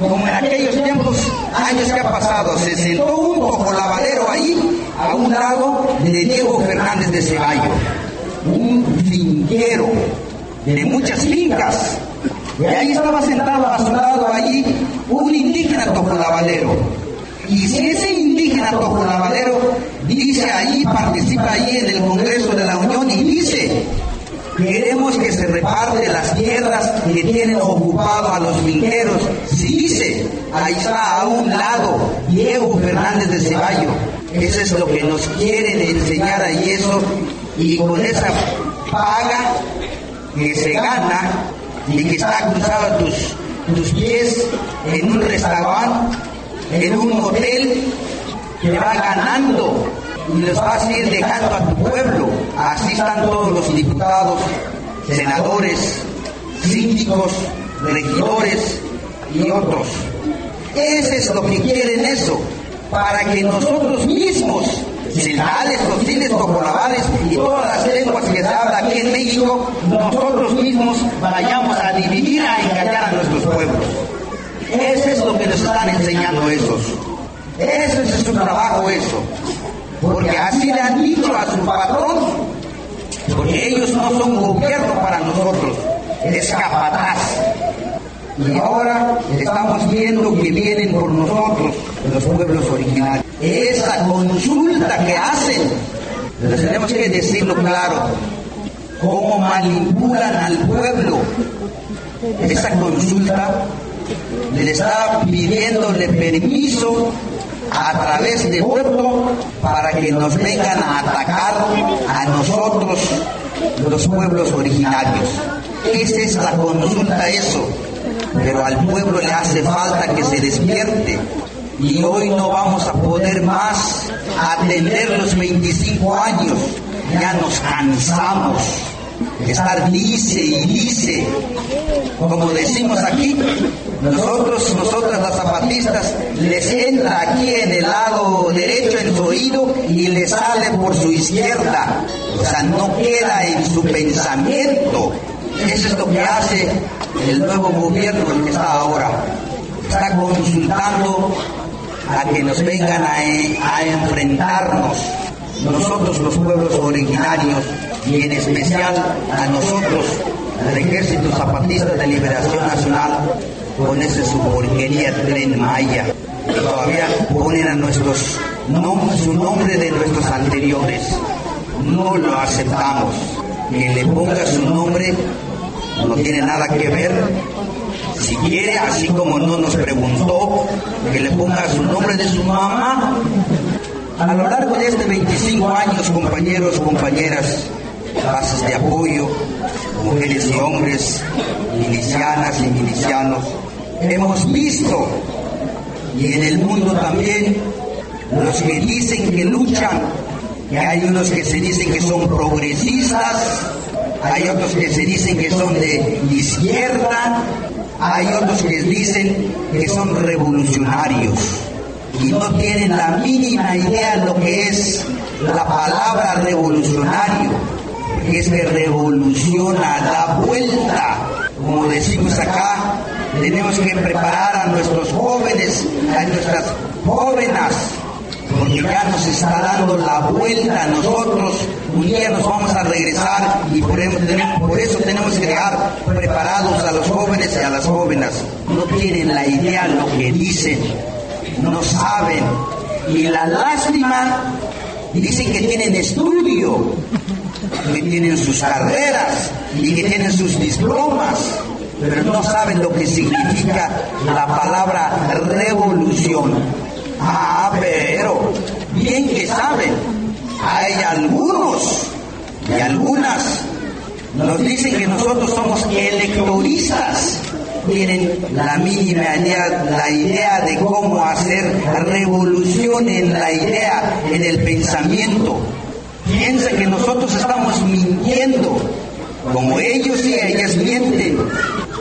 como en aquellos tiempos, años que ha pasado, se sentó un poco lavadero ahí, a un lado de Diego Fernández de Ceballo, un finquero de muchas fincas. Y ahí estaba sentado a su lado allí un indígena lavadero y si ese indígena Lavadero dice ahí, participa ahí en el Congreso de la Unión y dice, queremos que se reparte las tierras que tienen ocupado a los minqueros. Si dice, ahí está a un lado Diego Fernández de Ceballo. Eso es lo que nos quieren enseñar ahí eso. Y con esa paga que se gana y que está cruzado tus, tus pies en un restaurante, en un hotel que va ganando y los vas a ir dejando a tu pueblo. Así están todos los diputados, senadores, síndicos, regidores y otros. Ese es lo que quieren eso, para que nosotros mismos, centrales, cociles, topolavares y todas las lenguas que se hablan aquí en México, nosotros mismos vayamos a dividir, a engañar a nuestros pueblos. Eso es lo que nos están enseñando esos. Eso es su trabajo, eso. Porque así le han dicho a su patrón, porque ellos no son gobierno para nosotros, es capataz. Y ahora estamos viendo que vienen por nosotros, los pueblos originarios. Esa consulta que hacen, tenemos que decirlo claro, cómo manipulan al pueblo. Esa consulta le está pidiéndole permiso a través de voto para que nos vengan a atacar a nosotros, los pueblos originarios. Esa es la consulta, eso. Pero al pueblo le hace falta que se despierte. Y hoy no vamos a poder más atender los 25 años. Ya nos cansamos estar dice y dice, como decimos aquí, nosotros, nosotras las zapatistas, les entra aquí en el lado derecho en su oído y les sale por su izquierda. O sea, no queda en su pensamiento. Eso es lo que hace el nuevo gobierno el que está ahora. Está consultando a que nos vengan a, enfrentarnos nosotros los pueblos originarios y en especial a nosotros, el Ejército Zapatista de Liberación Nacional, con ese su porquería tren Maya, que todavía ponen a nuestros su nombre de nuestros anteriores. No lo aceptamos. Que le ponga su nombre no tiene nada que ver. Si quiere, así como no nos preguntó, que le ponga su nombre de su mamá, a lo largo de este 25 años, compañeros, compañeras, bases de apoyo, mujeres y hombres, milicianas y milicianos, hemos visto, y en el mundo también, los que dicen que luchan, que hay unos que se dicen que son progresistas, hay otros que se dicen que son de izquierda, hay otros que dicen que son revolucionarios y no tienen la mínima idea de lo que es la palabra revolucionario, que es que revoluciona, da vuelta. Como decimos acá, tenemos que preparar a nuestros jóvenes, a nuestras jóvenes, porque ya nos está dando la vuelta a nosotros. Un día nos vamos a regresar y por eso tenemos que dejar preparados a los jóvenes y a las jóvenes. No tienen la idea de lo que dicen no saben. Y la lástima, dicen que tienen estudio, que tienen sus carreras y que tienen sus diplomas, pero no saben lo que significa la palabra revolución. Ah, pero bien que saben, hay algunos y algunas nos dicen que nosotros somos electoristas tienen la mínima idea, la idea de cómo hacer revolución en la idea, en el pensamiento. Piensa que nosotros estamos mintiendo, como ellos y ellas mienten.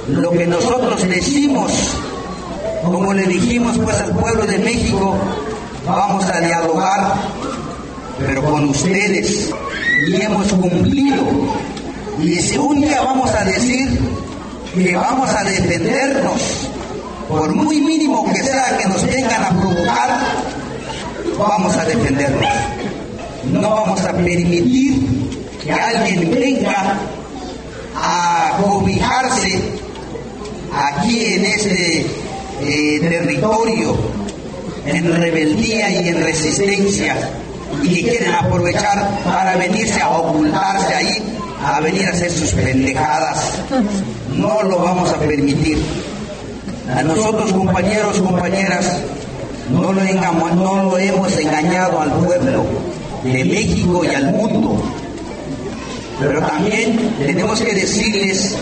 Lo que nosotros decimos, como le dijimos pues al pueblo de México, vamos a dialogar, pero con ustedes, y hemos cumplido. Y si un día vamos a decir que vamos a defendernos, por muy mínimo que sea que nos vengan a provocar, vamos a defendernos. No vamos a permitir que alguien venga a cobijarse aquí en este eh, territorio en rebeldía y en resistencia y que quieren aprovechar para venirse a ocultarse ahí a venir a hacer sus pendejadas. No lo vamos a permitir. A nosotros, compañeros, compañeras, no lo, no lo hemos engañado al pueblo de México y al mundo. Pero también tenemos que decirles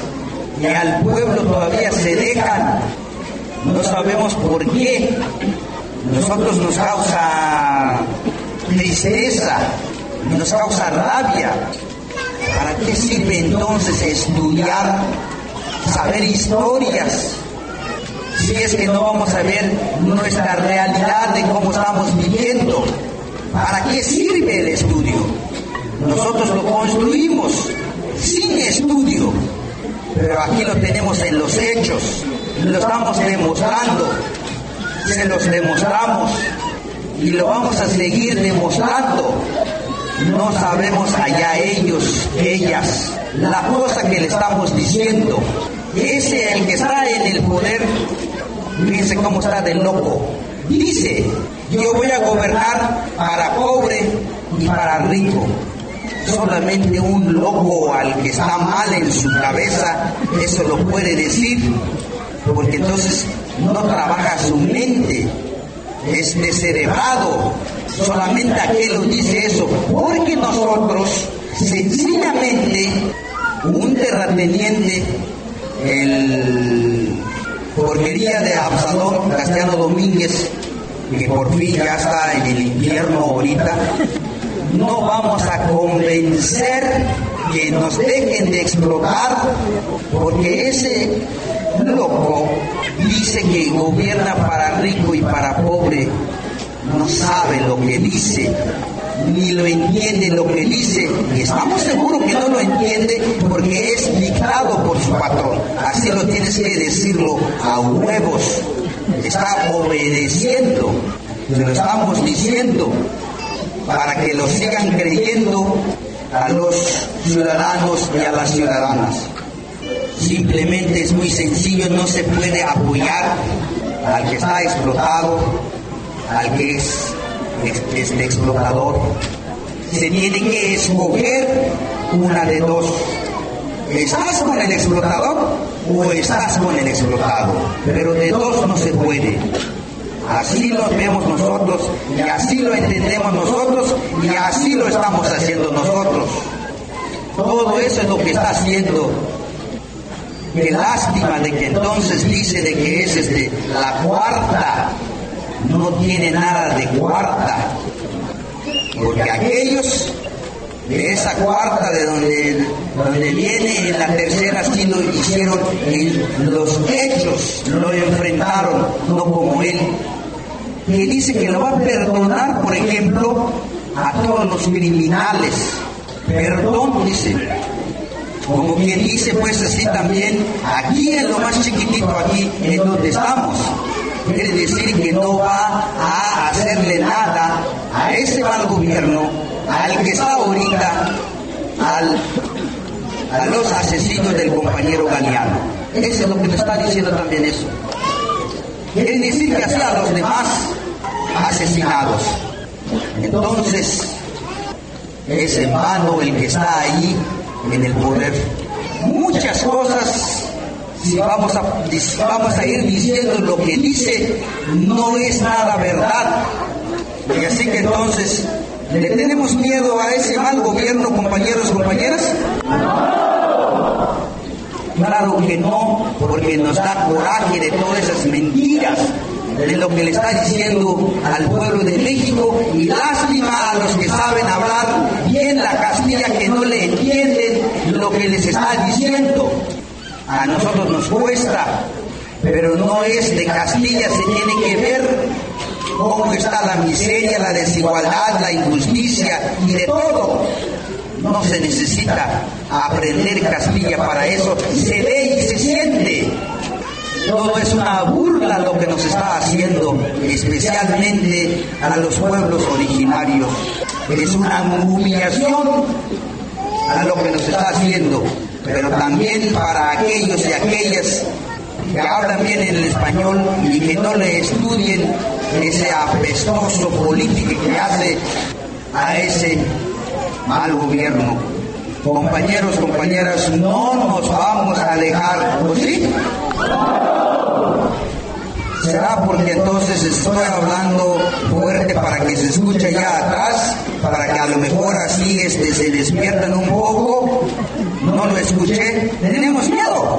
que al pueblo todavía se dejan. No sabemos por qué. Nosotros nos causa tristeza, nos causa rabia, ¿Para qué sirve entonces estudiar, saber historias? Si es que no vamos a ver nuestra realidad de cómo estamos viviendo. ¿Para qué sirve el estudio? Nosotros lo construimos sin estudio, pero aquí lo tenemos en los hechos, lo estamos demostrando, se los demostramos y lo vamos a seguir demostrando no sabemos allá ellos, ellas, la cosa que le estamos diciendo. Ese el que está en el poder, fíjense cómo está de loco. Dice, yo voy a gobernar para pobre y para rico. Solamente un loco al que está mal en su cabeza, eso lo puede decir, porque entonces no trabaja su mente, es descerebrado, solamente aquel nos dice eso, porque nosotros sencillamente un terrateniente, el porquería de Absalón Castellano Domínguez, que por fin ya está en el infierno ahorita, no vamos a convencer que nos dejen de explotar, porque ese loco dice que gobierna para rico y para pobre, no sabe lo que dice, ni lo entiende lo que dice, y estamos seguros que no lo entiende porque es dictado por su patrón. Así lo tienes que decirlo a huevos. Está obedeciendo, se lo estamos diciendo para que lo sigan creyendo a los ciudadanos y a las ciudadanas. Simplemente es muy sencillo, no se puede apoyar al que está explotado, al que es este explotador. Se tiene que escoger una de dos. ¿Estás con el explotador o estás con el explotado? Pero de dos no se puede. Así lo vemos nosotros y así lo entendemos nosotros y así lo estamos haciendo nosotros. Todo eso es lo que está haciendo. Qué lástima de que entonces dice de que es este, la cuarta. No tiene nada de cuarta. Porque aquellos de esa cuarta de donde, donde viene en la tercera sí lo hicieron los hechos, lo enfrentaron, no como él, que dice que lo va a perdonar, por ejemplo, a todos los criminales. Perdón, dice. Como quien dice, pues así también, aquí en lo más chiquitito, aquí en donde estamos. Quiere decir que no va a hacerle nada a ese mal gobierno, al que está ahorita, al, a los asesinos del compañero Galeano. Eso es lo que le está diciendo también eso. Quiere decir que hacía a los demás asesinados. Entonces, es en vano el que está ahí en el poder. Muchas cosas, si vamos a, vamos a ir diciendo lo que dice, no es nada verdad. Y así que entonces, ¿le tenemos miedo a ese mal gobierno, compañeros, compañeras? Claro que no, porque nos da coraje de todas esas mentiras de lo que le está diciendo al pueblo de México y lástima a los que saben hablar bien la Castilla que no le entienden lo que les está diciendo. A nosotros nos cuesta, pero no es de Castilla, se tiene que ver cómo está la miseria, la desigualdad, la injusticia y de todo. No se necesita aprender Castilla para eso, se ve y se siente. Todo es una burla lo que nos está haciendo, especialmente a los pueblos originarios. Es una humillación a lo que nos está haciendo, pero también para aquellos y aquellas que hablan bien el español y que no le estudien ese apestoso político que hace a ese mal gobierno. Compañeros, compañeras, no nos vamos a alejar, ¿o sí? ¿Será porque entonces estoy hablando fuerte para que se escuche allá atrás? Para que a lo mejor así este, se despierten un poco. No lo escuché. ¿Tenemos miedo?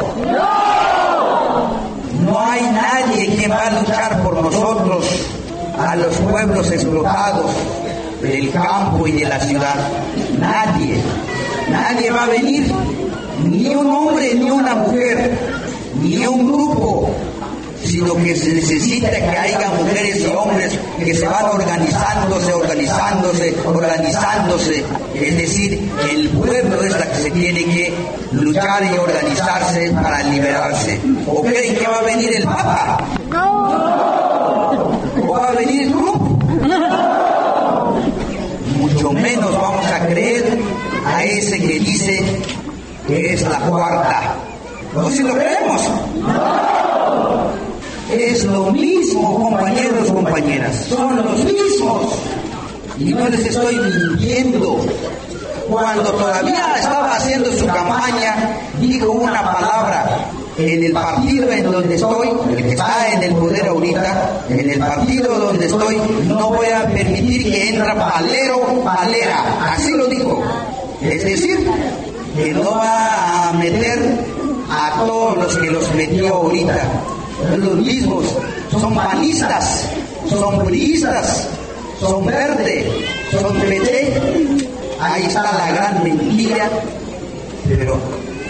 No hay nadie que va a luchar por nosotros, a los pueblos explotados del campo y de la ciudad. Nadie. Nadie va a venir. Ni un hombre ni una mujer ni un grupo, sino que se necesita que haya mujeres y hombres que se van organizándose, organizándose, organizándose. Es decir, el pueblo es la que se tiene que luchar y organizarse para liberarse. ¿O creen que va a venir el Papa? ¿O va a venir el grupo? Mucho menos vamos a creer a ese que dice que es la cuarta. ¿No si lo creemos? Es lo mismo, compañeros, compañeras. Son los mismos. Y no les estoy mintiendo. Cuando todavía estaba haciendo su campaña, dijo una palabra. En el partido en donde estoy, el que está en el poder ahorita, en el partido donde estoy, no voy a permitir que entre palero, palera. Así lo dijo. Es decir, que no va a meter a todos los que los metió ahorita. Los mismos son panistas, son priistas, son verde, son PT. Ahí está la gran mentira. Pero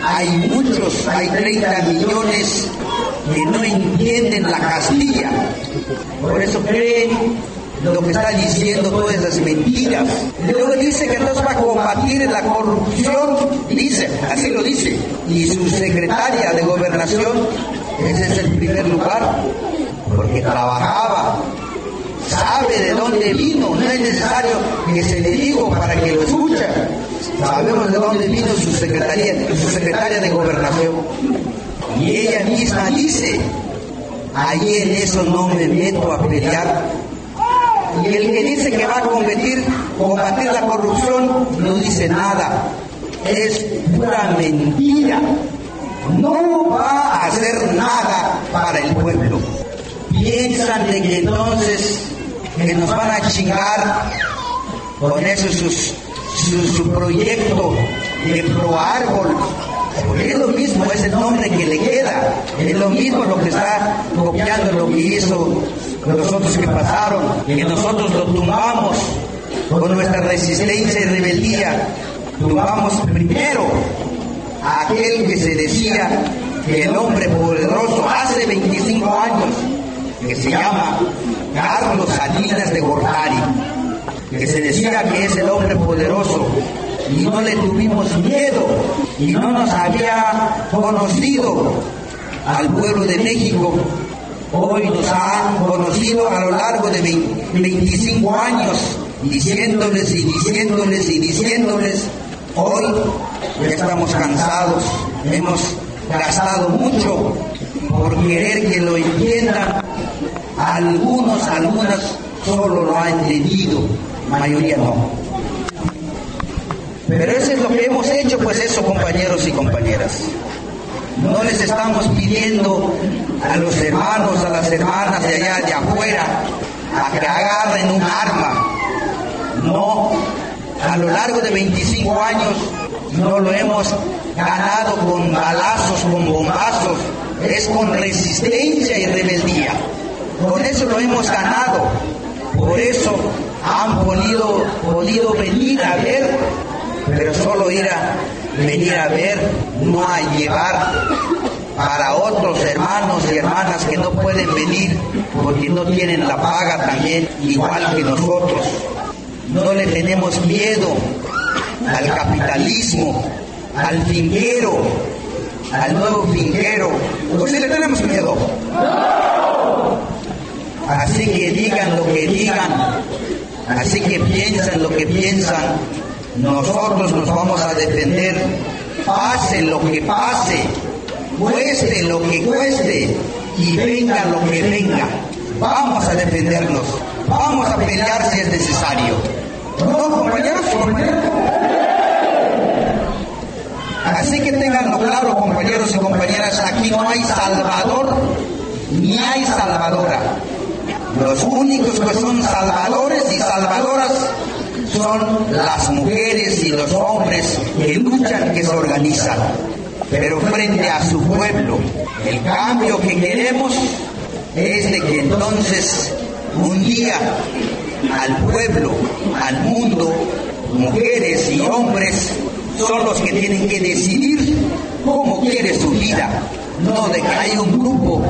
hay muchos, hay 30 millones que no entienden la Castilla. Por eso creen lo que está diciendo todas esas mentiras. Luego dice que entonces va a combatir la corrupción, dice, así lo dice, y su secretaria de gobernación, ese es el primer lugar, porque trabajaba, sabe de dónde vino, no es necesario que se le diga para que lo escuche. Sabemos de dónde vino su secretaria, su secretaria de gobernación. Y ella misma dice, ahí en eso no me meto a pelear y el que dice que va a combatir, combatir la corrupción no dice nada. Es pura mentira. No va a hacer nada para el pueblo. Piensan de que entonces que nos van a chingar con eso sus, su, su proyecto de pro árbol es lo mismo, es el nombre que le queda. Es lo mismo lo que está copiando lo que hizo los otros que pasaron, que nosotros lo tumbamos con nuestra resistencia y rebeldía. Tumbamos primero a aquel que se decía que el hombre poderoso hace 25 años, que se llama Carlos Salinas de Gortari, que se decía que es el hombre poderoso y no le tuvimos miedo y no nos había conocido al pueblo de México. Hoy nos han conocido a lo largo de 25 años, diciéndoles y diciéndoles y diciéndoles. Hoy estamos cansados, hemos gastado mucho por querer que lo entiendan. Algunos, algunas solo lo han entendido, mayoría no. Pero eso es lo que hemos hecho, pues eso, compañeros y compañeras. No les estamos pidiendo a los hermanos, a las hermanas de allá, de afuera, a que agarren un arma. No, a lo largo de 25 años no lo hemos ganado con balazos, con bombazos, es con resistencia y rebeldía. Con eso lo hemos ganado. Por eso han podido, podido venir a ver pero solo ir a venir a ver, no a llevar para otros hermanos y hermanas que no pueden venir porque no tienen la paga también, igual que nosotros. No le tenemos miedo al capitalismo, al finquero, al nuevo finquero. ¿O le tenemos miedo? Así que digan lo que digan, así que piensen lo que piensan, nosotros nos vamos a defender, pase lo que pase, cueste lo que cueste y venga lo que venga. Vamos a defendernos, vamos a pelear si es necesario. ¿No, compañeros? Así que tenganlo claro, compañeros y compañeras, aquí no hay salvador ni hay salvadora. Los únicos que son salvadores y salvadoras son las mujeres y los hombres que luchan, que se organizan. Pero frente a su pueblo, el cambio que queremos es de que entonces un día al pueblo, al mundo, mujeres y hombres son los que tienen que decidir cómo quiere su vida, no de que hay un grupo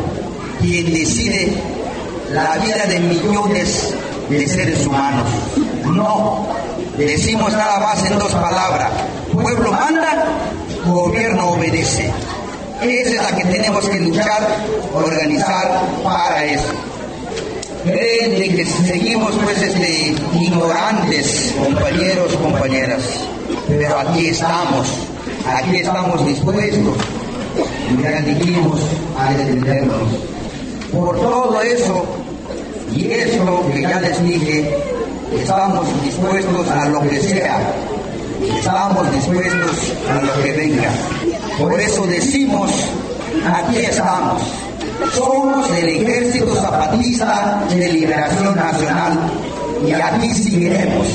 quien decide la vida de millones de seres humanos. No, decimos nada más en dos palabras. Pueblo manda, gobierno obedece. Esa es la que tenemos que luchar, organizar para eso. Creen de que seguimos pues este, ignorantes, compañeros, compañeras. Pero aquí estamos, aquí estamos dispuestos, ya dijimos, a defendernos. Por todo eso, y eso que ya les dije, estamos dispuestos a lo que sea, estamos dispuestos a lo que venga. Por eso decimos, aquí estamos. Somos el Ejército Zapatista de Liberación Nacional y aquí seguiremos.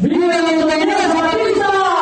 ¡Viva la Zapatista!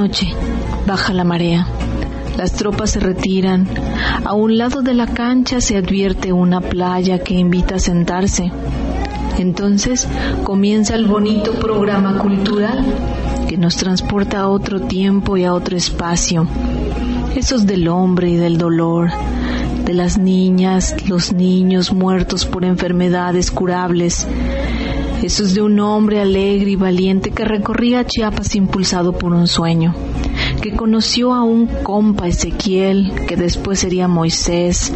Noche, baja la marea. Las tropas se retiran. A un lado de la cancha se advierte una playa que invita a sentarse. Entonces comienza el bonito programa cultural que nos transporta a otro tiempo y a otro espacio. Esos del hombre y del dolor, de las niñas, los niños muertos por enfermedades curables. Esos de un hombre alegre y valiente que recorría Chiapas impulsado por un sueño que conoció a un compa Ezequiel, que después sería Moisés,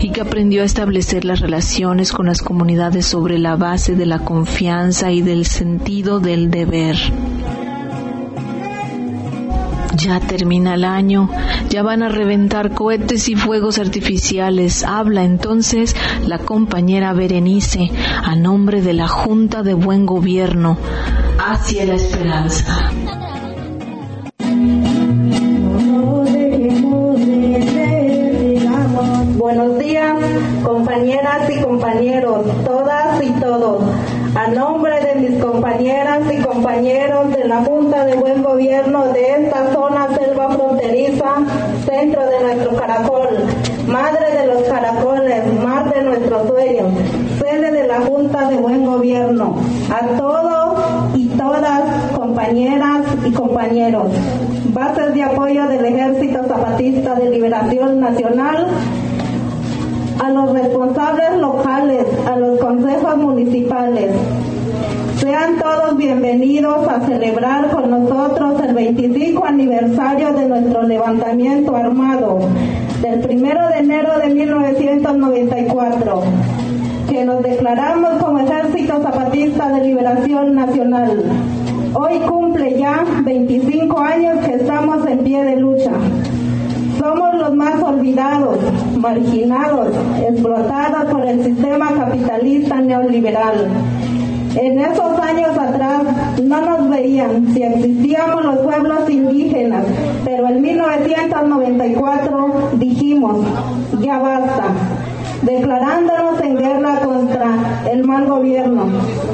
y que aprendió a establecer las relaciones con las comunidades sobre la base de la confianza y del sentido del deber. Ya termina el año, ya van a reventar cohetes y fuegos artificiales. Habla entonces la compañera Berenice a nombre de la Junta de Buen Gobierno hacia la esperanza. De Liberación Nacional, a los responsables locales, a los consejos municipales. Sean todos bienvenidos a celebrar con nosotros el 25 aniversario de nuestro levantamiento armado del 1 de enero de 1994, que nos declaramos como Ejército Zapatista de Liberación Nacional. Hoy cumple ya 25 años que estamos en pie de lucha. Somos los más olvidados, marginados, explotados por el sistema capitalista neoliberal. En esos años atrás no nos veían si existíamos los pueblos indígenas, pero en 1994 dijimos, ya basta, declarándonos en guerra contra el mal gobierno,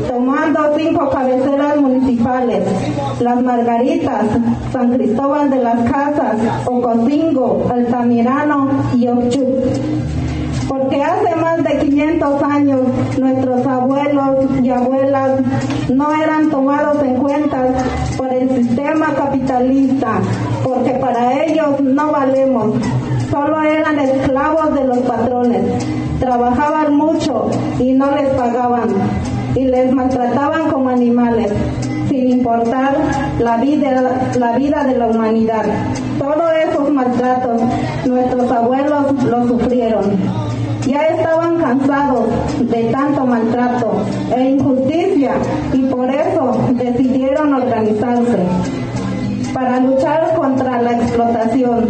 tomando cinco cabeceras municipales, Las Margaritas, San Cristóbal de las Casas, Ocosingo, Altamirano y Ochuc. Porque hace más de 500 años nuestros abuelos y abuelas no eran tomados en cuenta por el sistema capitalista, porque para ellos no valemos, solo eran esclavos de los patrones. Trabajaban mucho y no les pagaban y les maltrataban como animales, sin importar la vida, la vida de la humanidad. Todos esos maltratos nuestros abuelos los sufrieron. Ya estaban cansados de tanto maltrato e injusticia y por eso decidieron organizarse para luchar contra la explotación.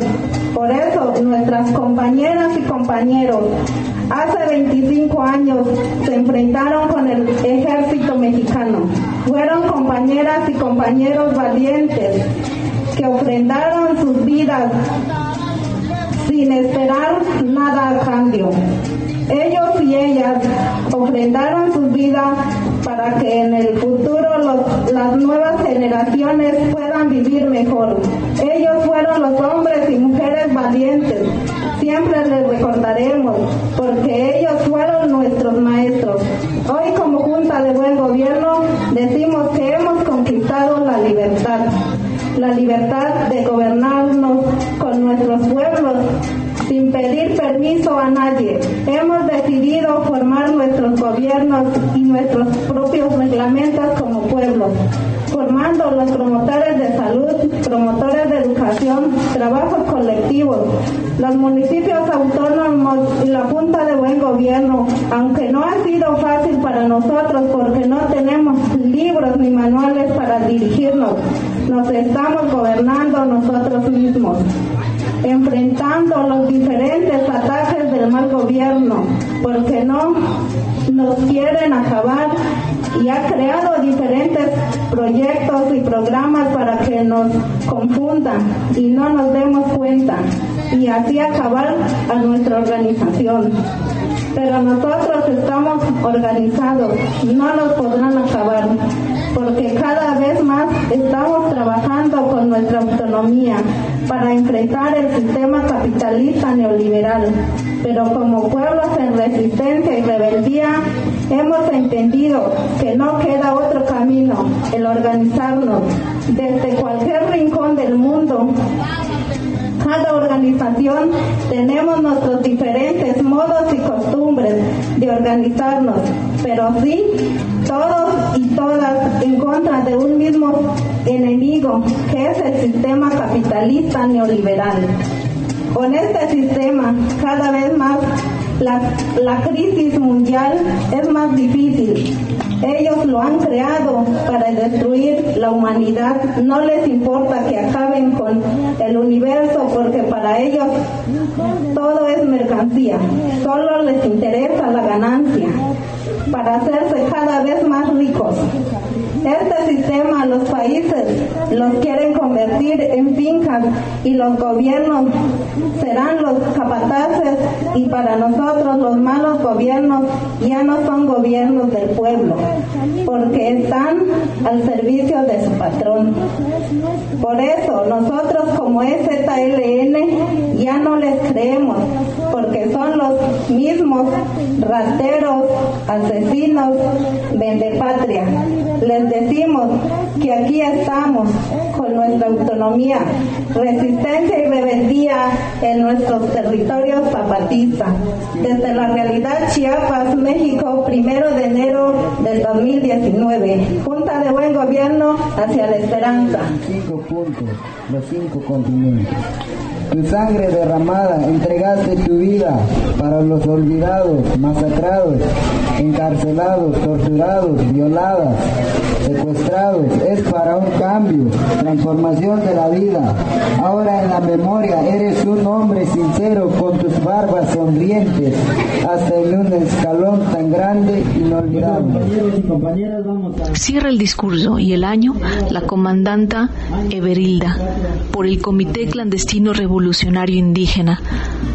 Por eso nuestras compañeras y compañeros hace 25 años se enfrentaron con el ejército mexicano. Fueron compañeras y compañeros valientes que ofrendaron sus vidas sin esperar nada a cambio. Ellos y ellas ofrendaron sus vidas para que en el futuro las nuevas generaciones puedan vivir mejor. Ellos fueron los hombres y mujeres valientes. Siempre les recordaremos porque ellos fueron nuestros maestros. Hoy como Junta de Buen Gobierno decimos que hemos conquistado la libertad la libertad de gobernarnos con nuestros pueblos pedir permiso a nadie. Hemos decidido formar nuestros gobiernos y nuestros propios reglamentos como pueblos, formando los promotores de salud, promotores de educación, trabajos colectivos, los municipios autónomos y la Junta de Buen Gobierno, aunque no ha sido fácil para nosotros porque no tenemos libros ni manuales para dirigirnos, nos estamos gobernando nosotros mismos, enfrentando los diferentes ataques del mal gobierno, porque no nos quieren acabar y ha creado diferentes proyectos y programas para que nos confundan y no nos demos cuenta y así acabar a nuestra organización. Pero nosotros estamos organizados, no nos podrán acabar. porque cada vez más estamos trabajando nuestra autonomía para enfrentar el sistema capitalista neoliberal. Pero como pueblos en resistencia y rebeldía, hemos entendido que no queda otro camino, el organizarnos desde cualquier rincón del mundo cada organización tenemos nuestros diferentes modos y costumbres de organizarnos, pero sí todos y todas en contra de un mismo enemigo que es el sistema capitalista neoliberal. Con este sistema cada vez más la, la crisis mundial es más difícil ellos lo han creado para destruir la humanidad. No les importa que acaben con el universo porque para ellos todo es mercancía. Solo les interesa la ganancia para hacerse cada vez más ricos. Este sistema los países los quieren convertir en fincas y los gobiernos serán los capataces y para nosotros los malos gobiernos ya no son gobiernos del pueblo porque están al servicio de su patrón. Por eso nosotros como STLN ya no les creemos porque son los mismos rateros, asesinos, vendepatria. Les decimos que aquí estamos con nuestra autonomía, resistencia y rebeldía en nuestros territorios zapatistas. Desde la realidad Chiapas, México, primero de enero del 2019. Junta de Buen Gobierno hacia la esperanza. Cinco puntos, los cinco continentes. Tu sangre derramada, entregaste tu vida para los olvidados, masacrados, encarcelados, torturados, violadas, secuestrados. Es para un cambio, transformación de la vida. Ahora en la memoria eres un hombre sincero con tus barbas sonrientes, hasta en un escalón tan grande inolvidable. Cierra el discurso y el año la comandanta Everilda por el Comité Clandestino Revolucionario Indígena,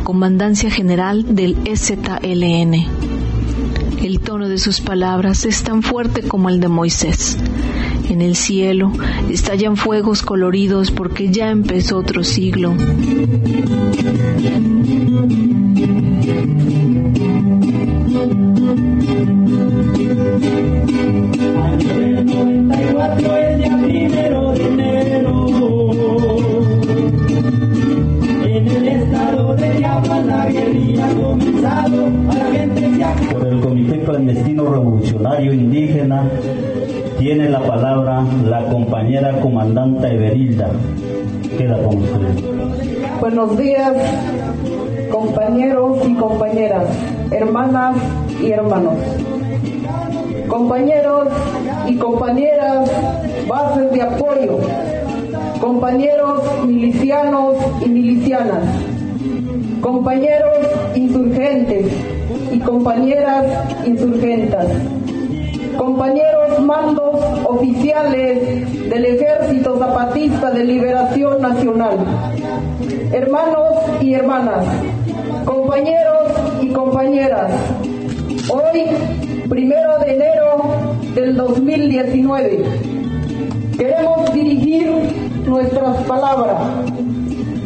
Comandancia General del EZLN. El tono de sus palabras es tan fuerte como el de Moisés. En el cielo estallan fuegos coloridos porque ya empezó otro siglo. Año del 94, el día primero de enero. Estado de Chiapas la guerrilla ha comenzado. A la gente se ha Por el Comité Clandestino Revolucionario Indígena tiene la palabra la compañera comandante Everilda. Queda con usted. Buenos días, compañeros y compañeras, hermanas y hermanos. Compañeros y compañeras, bases de apoyo. Compañeros milicianos y milicianas. Compañeros insurgentes y compañeras insurgentas. Compañeros mandos oficiales del Ejército Zapatista de Liberación Nacional. Hermanos y hermanas, compañeros y compañeras, hoy, primero de enero del 2019, queremos dirigir nuestras palabras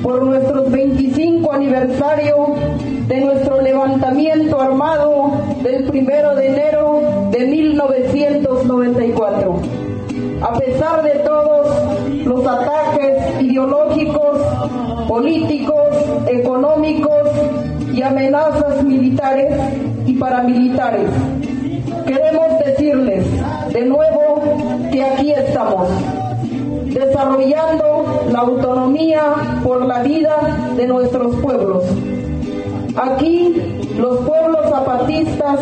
por nuestro 25 aniversario de nuestro levantamiento armado del primero de enero de 1994. A pesar de todos los ataques ideológicos, políticos, económicos y amenazas militares y paramilitares, queremos decirles de nuevo que aquí estamos desarrollando la autonomía por la vida de nuestros pueblos. Aquí los pueblos zapatistas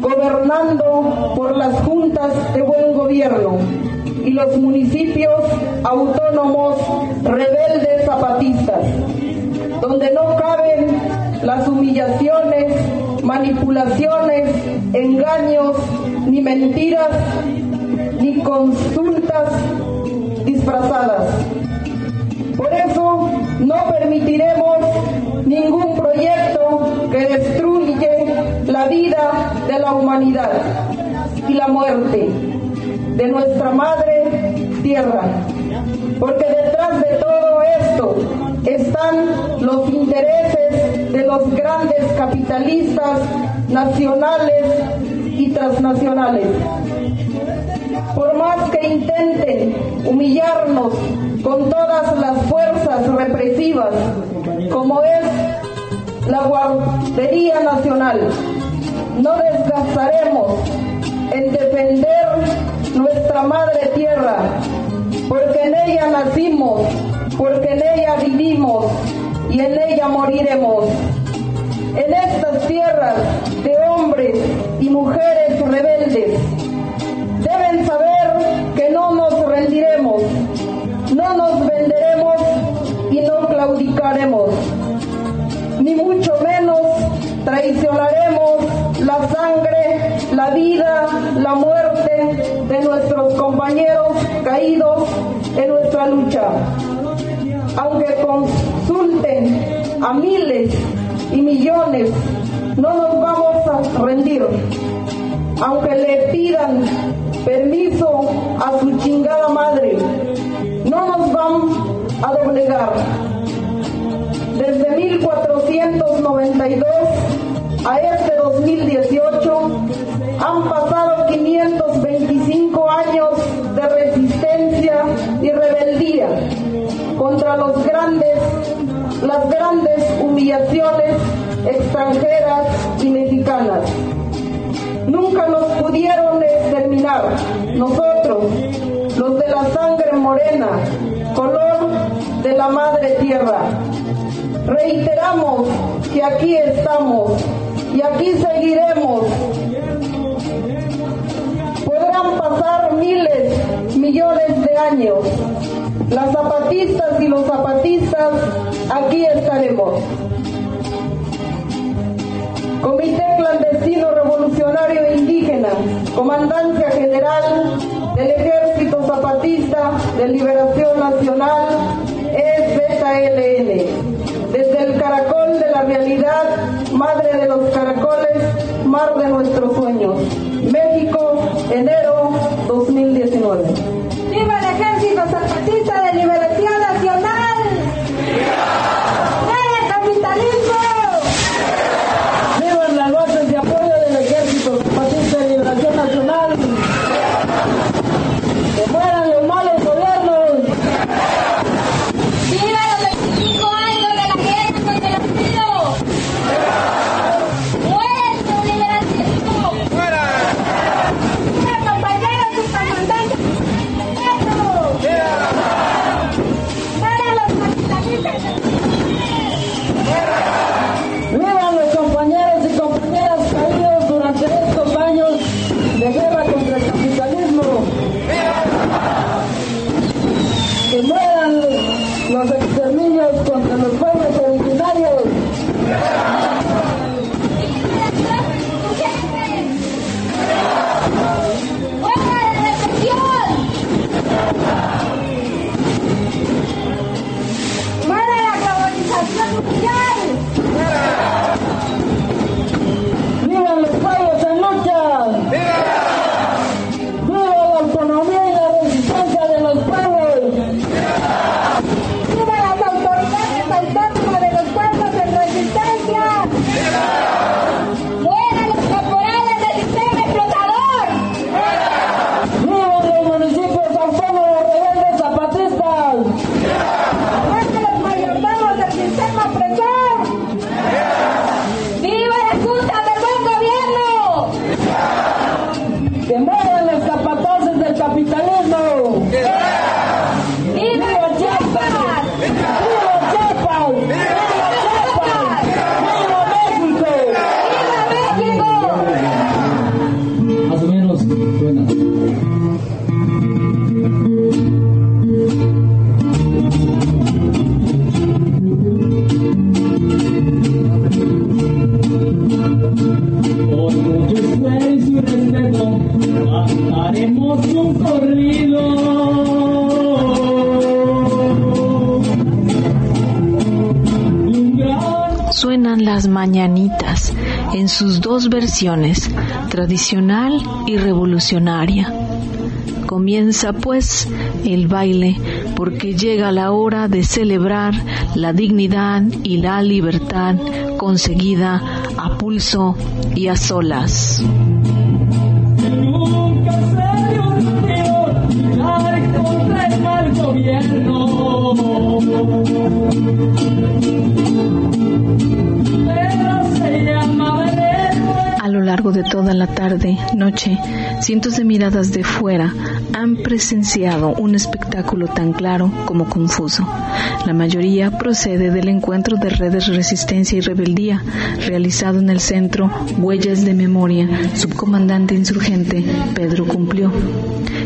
gobernando por las juntas de buen gobierno y los municipios autónomos rebeldes zapatistas, donde no caben las humillaciones, manipulaciones, engaños, ni mentiras, ni consultas disfrazadas. Por eso no permitiremos ningún proyecto que destruye la vida de la humanidad y la muerte. de nuestra madre tierra. Porque detrás de todo esto están los intereses de los grandes capitalistas nacionales y transnacionales. Por más que intenten humillarnos con todas las fuerzas represivas, como es la Guardería Nacional, no desgastaremos en defender nuestra madre tierra, porque en ella nacimos, porque en ella vivimos y en ella moriremos. En estas tierras de hombres y mujeres rebeldes, saber que no nos rendiremos, no nos venderemos y no claudicaremos, ni mucho menos traicionaremos la sangre, la vida, la muerte de nuestros compañeros caídos en nuestra lucha. Aunque consulten a miles y millones, no nos vamos a rendir. Aunque le pidan permiso a su chingada madre, no nos vamos a doblegar. Desde 1492 a este 2018 han pasado 525 años de resistencia y rebeldía contra los grandes, las grandes humillaciones extranjeras y mexicanas. Nunca nos pudieron Nosotros, los de la sangre morena, color de la madre tierra. Reiteramos que aquí estamos y aquí seguiremos. Podrán pasar miles, millones de años. Las zapatistas y los zapatistas aquí estaremos. Comité Clandestino Revolucionario Indígena, Comandancia General del Ejército Zapatista de Liberación Nacional, EZLN. Desde el caracol de la realidad, madre de los caracoles, mar de nuestros sueños. México, enero 2019. ¡Viva el Ejército Zapatista de Liberación versiones, tradicional y revolucionaria, Comienza pues el baile porque llega la hora de celebrar la dignidad y la libertad conseguida a pulso y a solas. Nunca A lo largo de toda la tarde, noche, cientos de miradas de fuera han presenciado un espectáculo tan claro como confuso. La mayoría procede del encuentro de redes Resistencia y Rebeldía, realizado en el centro Huellas de Memoria, subcomandante insurgente Pedro Cumplió,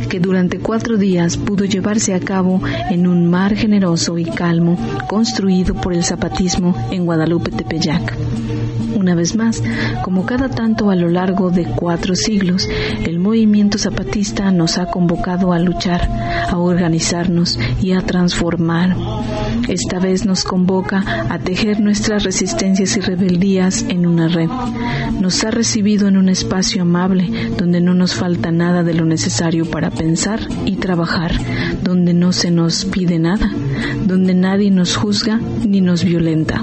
que durante cuatro días pudo llevarse a cabo en un mar generoso y calmo construido por el zapatismo en Guadalupe Tepeyac. Una vez más, como cada tanto a lo largo de cuatro siglos, el movimiento zapatista nos ha convocado a luchar, a organizarnos y a transformar. Esta vez nos convoca a tejer nuestras resistencias y rebeldías en una red. Nos ha recibido en un espacio amable donde no nos falta nada de lo necesario para pensar y trabajar, donde no se nos pide nada, donde nadie nos juzga ni nos violenta.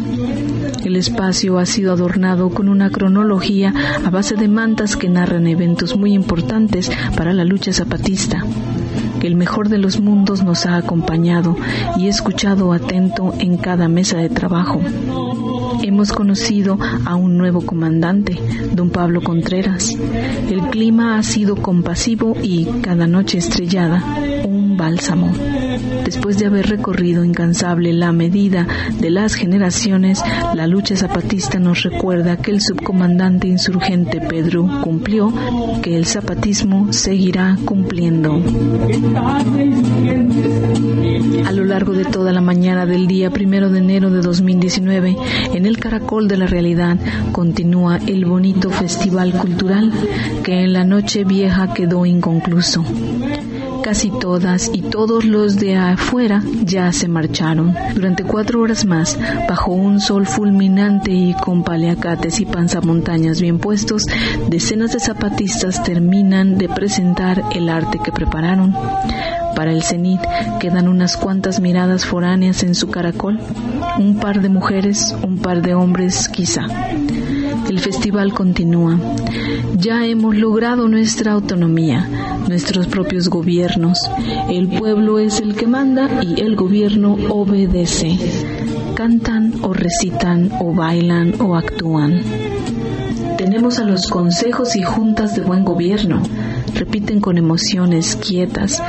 El espacio ha sido adornado con una cronología a base de mantas que narran eventos muy importantes para la lucha zapatista. El mejor de los mundos nos ha acompañado y escuchado atento en cada mesa de trabajo. Hemos conocido a un nuevo comandante, don Pablo Contreras. El clima ha sido compasivo y cada noche estrellada un bálsamo. Después de haber recorrido incansable la medida de las generaciones, la lucha zapatista nos recuerda que el subcomandante insurgente Pedro cumplió, que el zapatismo seguirá cumpliendo. A lo largo de toda la mañana del día primero de enero de 2019, en el Caracol de la Realidad continúa el bonito festival cultural que en la noche vieja quedó inconcluso casi todas y todos los de afuera ya se marcharon. Durante cuatro horas más, bajo un sol fulminante y con paliacates y panzamontañas bien puestos, decenas de zapatistas terminan de presentar el arte que prepararon. Para el cenit quedan unas cuantas miradas foráneas en su caracol, un par de mujeres, un par de hombres quizá. El festival continúa. Ya hemos logrado nuestra autonomía, nuestros propios gobiernos. El pueblo es el que manda y el gobierno obedece. Cantan o recitan o bailan o actúan. A los consejos y juntas de buen gobierno, repiten con emociones quietas,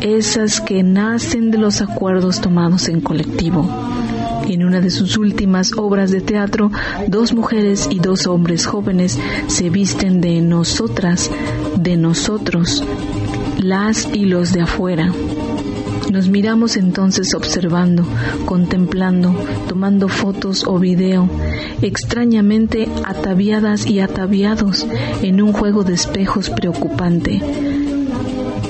esas que nacen de los acuerdos tomados en colectivo. En una de sus últimas obras de teatro, dos mujeres y dos hombres jóvenes se visten de nosotras, de nosotros, las y los de afuera. Nos miramos entonces observando, contemplando, tomando fotos o video, extrañamente ataviadas y ataviados en un juego de espejos preocupante.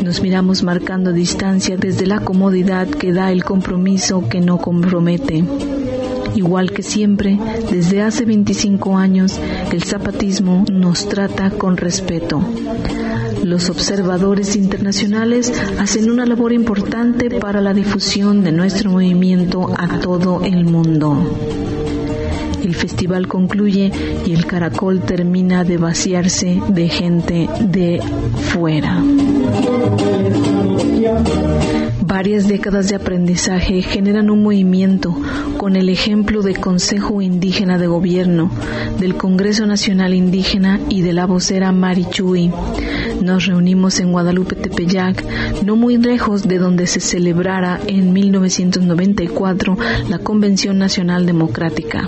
Nos miramos marcando distancia desde la comodidad que da el compromiso que no compromete. Igual que siempre, desde hace 25 años, el zapatismo nos trata con respeto. Los observadores internacionales hacen una labor importante para la difusión de nuestro movimiento a todo el mundo. El festival concluye y el caracol termina de vaciarse de gente de fuera. Varias décadas de aprendizaje generan un movimiento con el ejemplo del Consejo Indígena de Gobierno, del Congreso Nacional Indígena y de la vocera Marichui. Nos reunimos en Guadalupe Tepeyac, no muy lejos de donde se celebrara en 1994 la Convención Nacional Democrática.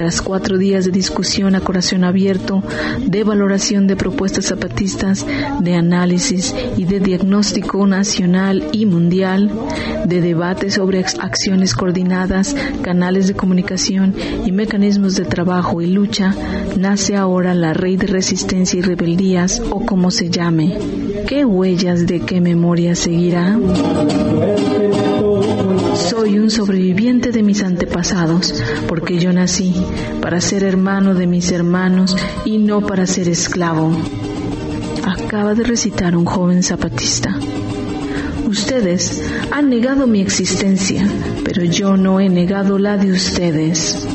Tras cuatro días de discusión a corazón abierto, de valoración de propuestas zapatistas, de análisis y de diagnóstico nacional y mundial, de debate sobre acciones coordinadas, canales de comunicación y mecanismos de trabajo y lucha, nace ahora la Red de Resistencia y Rebeldías o como se llame. ¿Qué huellas de qué memoria seguirá? Soy un sobreviviente de mis antepasados, porque yo nací para ser hermano de mis hermanos y no para ser esclavo. Acaba de recitar un joven zapatista. Ustedes han negado mi existencia, pero yo no he negado la de ustedes.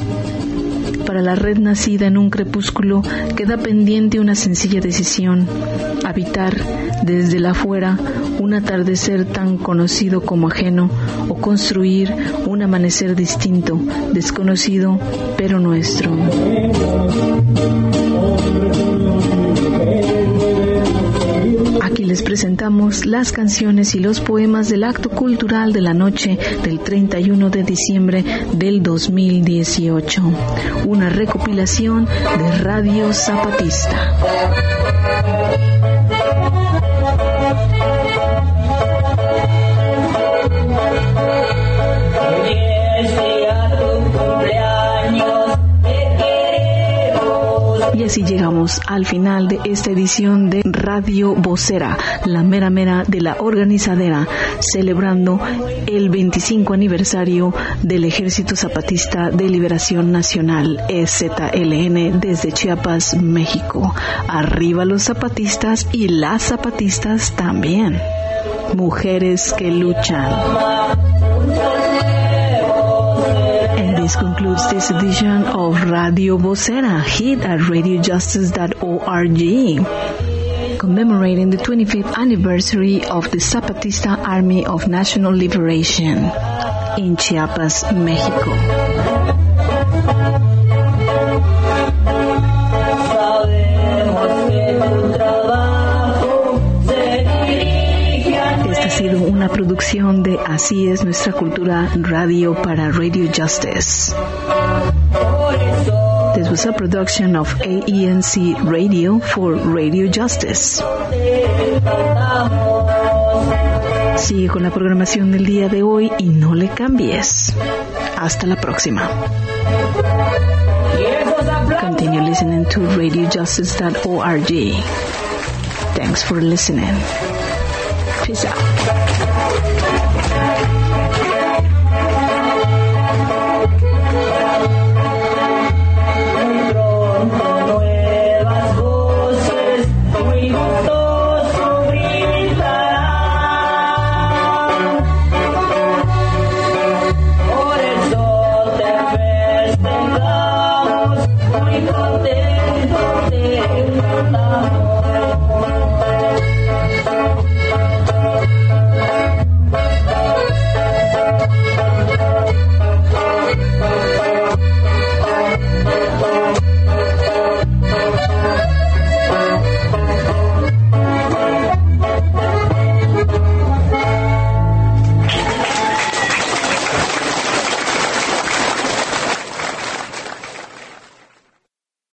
Para la red nacida en un crepúsculo queda pendiente una sencilla decisión, habitar desde la afuera un atardecer tan conocido como ajeno o construir un amanecer distinto, desconocido, pero nuestro. Les presentamos las canciones y los poemas del acto cultural de la noche del 31 de diciembre del 2018. Una recopilación de Radio Zapatista. Y así llegamos al final de esta edición de Radio Vocera, la mera mera de la organizadera, celebrando el 25 aniversario del Ejército Zapatista de Liberación Nacional, EZLN, desde Chiapas, México. Arriba los zapatistas y las zapatistas también. Mujeres que luchan. This concludes this edition of Radio Vocera, hit at radiojustice.org, commemorating the 25th anniversary of the Zapatista Army of National Liberation in Chiapas, Mexico. Sido una producción de Así es nuestra cultura radio para Radio Justice. This was a production of AENC Radio for Radio Justice. Sigue con la programación del día de hoy y no le cambies. Hasta la próxima. Continue listening to radiojustice.org. Thanks for listening. Peace out.